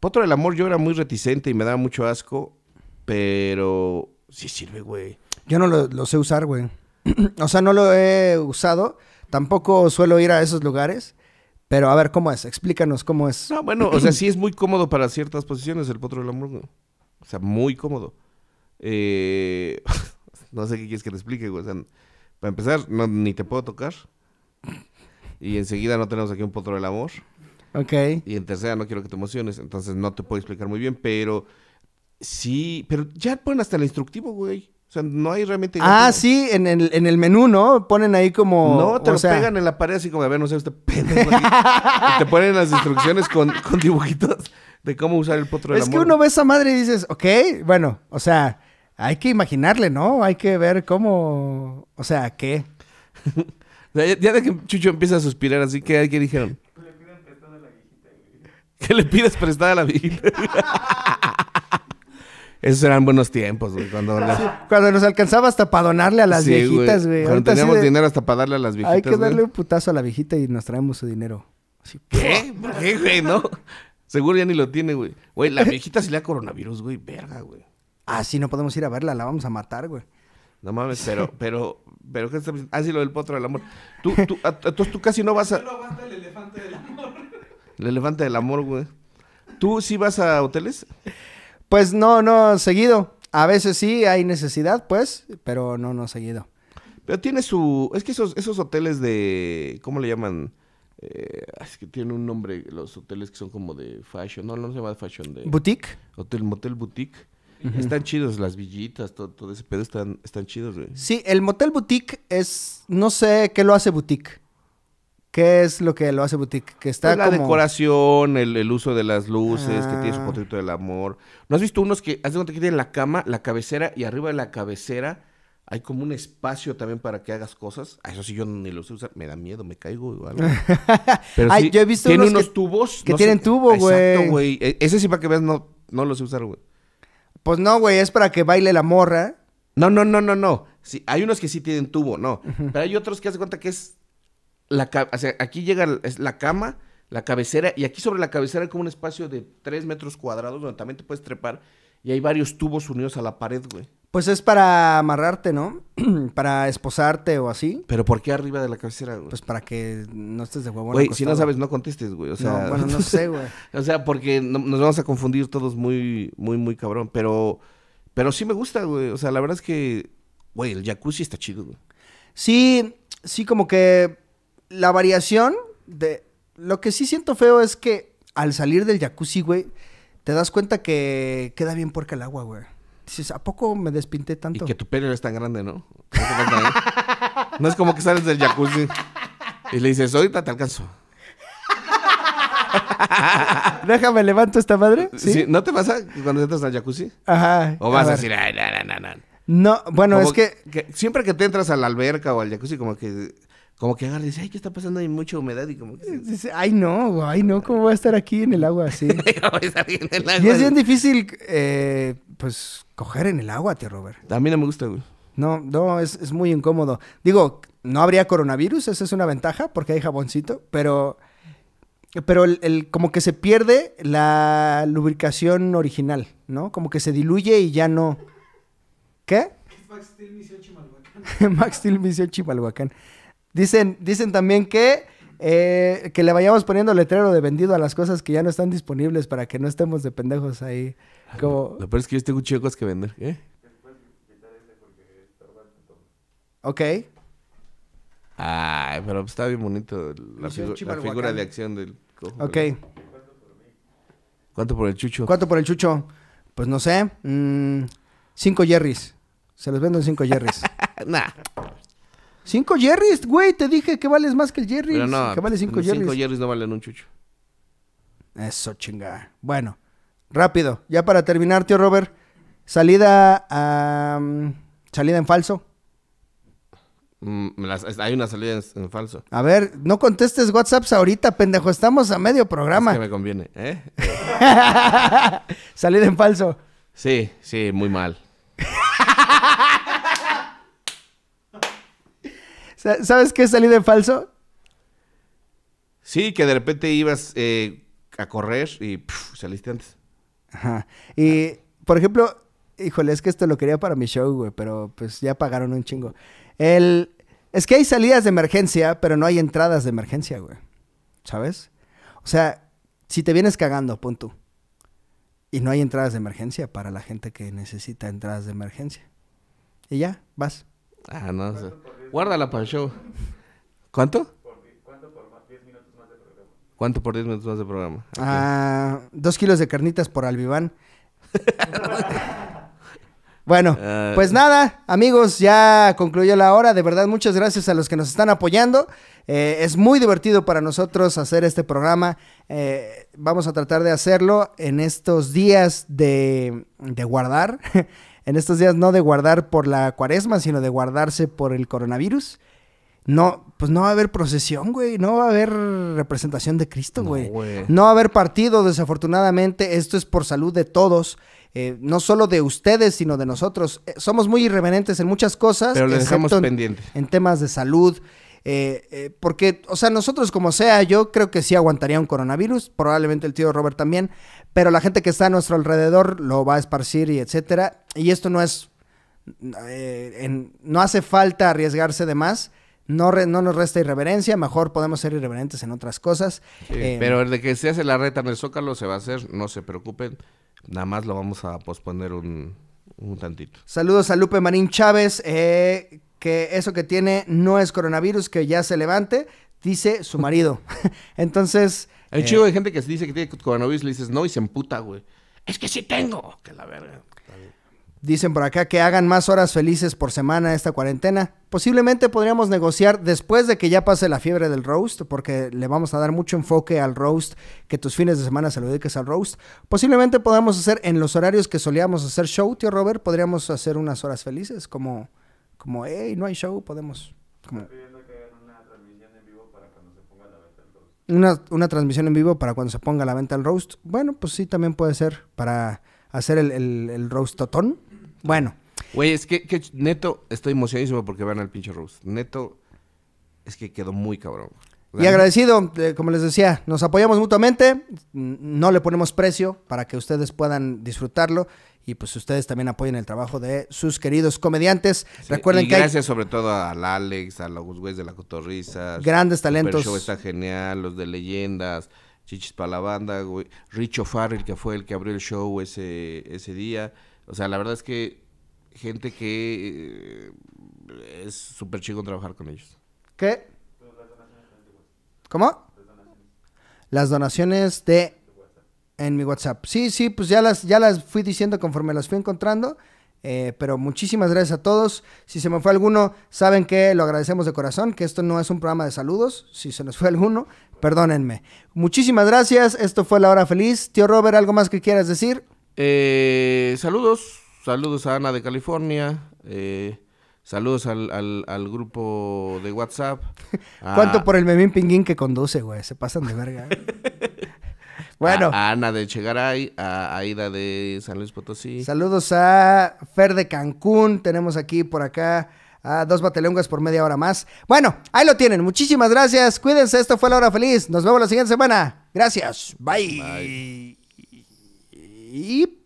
Potro del amor yo era muy reticente y me daba mucho asco, pero sí sirve, güey. Yo no lo, lo sé usar, güey. o sea, no lo he usado. Tampoco suelo ir a esos lugares. Pero a ver, ¿cómo es? Explícanos cómo es. No, bueno, o sea, sí es muy cómodo para ciertas posiciones el potro del amor, güey. O sea, muy cómodo. Eh, no sé qué quieres que te explique, güey. O sea, para empezar, no, ni te puedo tocar. Y enseguida no tenemos aquí un potro del amor. Ok. Y en tercera no quiero que te emociones, entonces no te puedo explicar muy bien, pero sí, pero ya ponen hasta el instructivo, güey. O sea, no hay realmente... Ah, sí, en el, en el menú, ¿no? Ponen ahí como. No, te o lo sea, pegan en la pared así como, a ver, no sé, usted pendejo aquí". Y te ponen las instrucciones con, con dibujitos de cómo usar el potro del Es que amor. uno ve esa madre y dices, ok, bueno, o sea, hay que imaginarle, ¿no? Hay que ver cómo. O sea, ¿qué? Ya, de que Chucho empieza a suspirar así, ¿qué, qué dijeron? Que le pides prestada a la viejita. Esos eran buenos tiempos, güey, cuando... las- Cuando nos alcanzaba hasta para donarle a las Sí, viejitas, güey. Cuando Ahorita teníamos de- dinero hasta para darle a las viejitas, Hay que güey. darle un putazo a la viejita y nos traemos su dinero. Así, ¿Qué? ¿Por qué, güey? No. Seguro ya ni lo tiene, güey. Güey, la viejita sí le da coronavirus, güey. Verga, güey. Ah, sí, no podemos ir a verla, la vamos a matar, güey. No mames, pero, pero, pero, ¿qué estás diciendo? Ah, sí, lo del potro del amor. Tú, tú, a- a- entonces tú casi no vas a... Solo aguanta el elefante del amor. El elefante del amor, güey. ¿Tú sí vas a hoteles? Pues no, no, seguido. A veces sí hay necesidad, pues, pero no, no seguido. Pero tiene su... Es que esos, esos hoteles de... ¿Cómo le llaman? Eh, es que tienen un nombre, los hoteles que son como de fashion. No, no se llama de fashion, de... Boutique. Hotel, motel boutique. Están chidos, las villitas, todo, todo ese pedo están, están chidos, güey. Sí, el motel boutique es, no sé qué lo hace boutique. ¿Qué es lo que lo hace boutique? Que está Pues la como... decoración, el, el uso de las luces, que tiene su Ah. potrito del amor. ¿No has visto unos que, haz de cuenta que tienen la cama, la cabecera y arriba de la cabecera hay como un espacio también para que hagas cosas. Ah, eso sí, yo ni lo sé usar. Me da miedo, me caigo o algo. Pero Ay, sí, yo he visto tiene unos unos que- tubos. que no tienen sé- tubo, güey. Exacto, güey. E- Ese sí, para que veas, no, no lo sé usar, güey. Pues no, güey, es para que baile la morra. No, no, no, no, no. Sí, hay unos que sí tienen tubo, no. Pero hay otros que haz de cuenta que es la o sea, aquí llega es la cama, la cabecera, y aquí sobre la cabecera hay como un espacio de 3 metros cuadrados donde también te puedes trepar. Y hay varios tubos unidos a la pared, güey. Pues es para amarrarte, ¿no? para esposarte o así. Pero ¿por qué arriba de la cabecera, güey? Pues para que no estés de huevón. Güey, si no sabes, no contestes, güey. O sea, no, bueno, no sé, güey. o sea, porque no- nos vamos a confundir todos muy, muy, muy cabrón. Pero, pero sí me gusta, güey. O sea, la verdad es que, güey, el jacuzzi está chido, güey. Sí, sí, como que la variación de... Lo que sí siento feo es que al salir del jacuzzi, güey, te das cuenta que queda bien puerca el agua, güey. Dices, ¿a poco me despinté Y tanto? que tu pelo es tan grande, ¿no? ¿No te pasa, eh? No es como que sales del jacuzzi y le dices, ahorita te alcanzo. Déjame, levanto esta madre. Sí. ¿Sí? ¿No te pasa cuando entras al jacuzzi? Ajá. ¿O vas a, decir, ay, no, no, no, no"? No, bueno, Como es que... Siempre que te entras a la alberca o al jacuzzi, como que... Como que agarras y dices, ay, ¿qué está pasando? Hay mucha humedad y como que... dice, Ay, no, güey, ay, no, ¿cómo voy a estar aquí en el agua así? Y es bien difícil, eh, pues, coger en el agua, tío Robert. A mí no me gusta, güey. No, no, es, es muy incómodo. Digo, no habría coronavirus, esa es una ventaja, porque hay jaboncito, pero... Pero el, el- como que se pierde la lubricación original, ¿no? Como que se diluye y ya no... ¿Qué? Max Steel Misión Chimalhuacán. Max Steel Misión Chimalhuacán. Dicen, dicen también que, eh, que le vayamos poniendo letrero de vendido a las cosas que ya no están disponibles para que no estemos de pendejos ahí. Como, Lo peor es que yo tengo un chico de cosas que vender. ¿eh? ok. Ay, pero está bien bonito la, figu- figura de acción del cojo. Ok. ¿Cuánto por el chucho? ¿Cuánto por el chucho? Pues no sé. mm, cinco jerrys. Se los vendo en cinco jerrys. nah. Cinco jerrys, güey. Te dije que vales más que el jerry. Pero no. Que vale cinco jerrys. Cinco jerrys no valen un chucho. Eso, chinga. Bueno, rápido. Ya para terminar, tío Robert. Salida a... salida en falso. Mm, las- hay una salida en, en falso. A ver, no contestes WhatsApps ahorita, pendejo. Estamos a medio programa. Es que me conviene, ¿eh? Salida en falso. Sí, sí, muy mal. ¿Sabes qué es salida en falso? Sí, que de repente ibas eh, a correr y saliste antes. Ajá. Y, por ejemplo, híjole, es que esto lo quería para mi show, güey, pero pues ya pagaron un chingo. El... Es que hay salidas de emergencia, pero no hay entradas de emergencia, güey. ¿Sabes? O sea, si te vienes cagando, punto. Y no hay entradas de emergencia para la gente que necesita entradas de emergencia. Y ya, vas. Ah, no sé. Guárdala para el show. ¿Cuánto? ¿Cuánto por 10 minutos más de programa? Ah, dos kilos de carnitas por Albiván. bueno, Ah. pues nada, amigos, ya concluyó la hora. De verdad, muchas gracias a los que nos están apoyando. Eh, es muy divertido para nosotros hacer este programa. Eh, vamos a tratar de hacerlo en estos días de, de guardar. en estos días no de guardar por la cuaresma, sino de guardarse por el coronavirus. No, pues no va a haber procesión, güey. No va a haber representación de Cristo, No, güey. güey. No va a haber partido, desafortunadamente. Esto es por salud de todos. eh, no solo de ustedes, sino de nosotros. Eh, somos muy irreverentes en muchas cosas. Pero le dejamos en- pendiente. En temas de salud. Eh, eh, porque, o sea, nosotros como sea, yo creo que sí aguantaría un coronavirus. Probablemente el tío Robert también. Pero la gente que está a nuestro alrededor lo va a esparcir y etcétera. Y esto no es eh, en- no hace falta arriesgarse de más. No, re- no nos resta irreverencia, mejor podemos ser irreverentes en otras cosas. Sí, Eh, pero el de que se hace la reta en el Zócalo se va a hacer, no se preocupen. Nada más lo vamos a posponer un, un tantito. Saludos a Lupe Marín Chávez, eh, que eso que tiene no es coronavirus, que ya se levante, dice su marido. Entonces, un eh, chico de gente que dice que tiene coronavirus, le dices no y se emputa, güey. Es que sí tengo. Que la verga. dicen por acá que hagan más horas felices por semana esta cuarentena. Posiblemente podríamos negociar después de que ya pase la fiebre del roast, porque le vamos a dar mucho enfoque al roast, que tus fines de semana se lo dediques al roast. Posiblemente podamos hacer en los horarios que solíamos hacer show, tío Robert, podríamos hacer unas horas felices, como, como, hey, no hay show, podemos. Como... Una, una transmisión en vivo para cuando se ponga a la venta el roast. Bueno, pues sí, también puede ser para hacer el, el, el roast totón. Bueno, Güey, es que, que neto, estoy emocionadísimo porque van al pinche roast. Neto, es que quedó muy cabrón. Y agradecido, eh, como les decía, nos apoyamos mutuamente, no le ponemos precio para que ustedes puedan disfrutarlo y pues ustedes también apoyen el trabajo de sus queridos comediantes. Sí, Recuerden y que hay gracias sobre todo al Alex, a los güeyes de la Cotorrisa. Grandes talentos. Show está genial, los de leyendas, Chichis para la banda, güey. Richo Farrell, que fue el que abrió el show ese, ese día. O sea, la verdad es que gente que eh, es súper chido trabajar con ellos. ¿Qué? ¿Cómo? Las donaciones de en mi WhatsApp. Sí, sí, pues ya las, ya las fui diciendo conforme las fui encontrando. eh, pero muchísimas gracias a todos. Si se me fue alguno, saben que lo agradecemos de corazón, que esto no es un programa de saludos. Si se nos fue alguno, perdónenme. Muchísimas gracias. Esto fue La Hora Feliz. Tío Robert, ¿algo más que quieras decir? Eh, saludos, saludos a Ana de California. eh, saludos al, al, al grupo de WhatsApp. a- ¿Cuánto por el memín pinguín que conduce, güey? Se pasan de verga. bueno. A, a Ana de Chegaray, a Aida de San Luis Potosí. Saludos a Fer de Cancún. Tenemos aquí por acá a dos batelenguas por media hora más. Bueno, ahí lo tienen. Muchísimas gracias. Cuídense. Esto fue La Hora Feliz. Nos vemos la siguiente semana. Gracias. Bye. Y pa-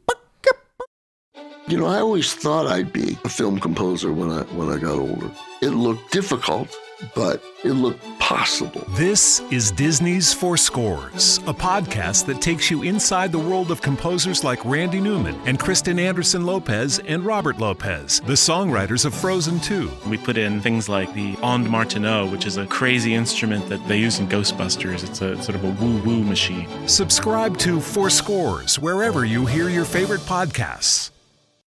You know, I always thought I'd be a film composer when I when I got older. It looked difficult, but it looked possible. This is Disney's Four Scores, a podcast that takes you inside the world of composers like Randy Newman and Kristen Anderson Lopez and Robert Lopez, the songwriters of Frozen 2. We put in things like the Onde Martineau, which is a crazy instrument that they use in Ghostbusters. It's a sort of a woo woo machine. Subscribe to Four Scores wherever you hear your favorite podcasts.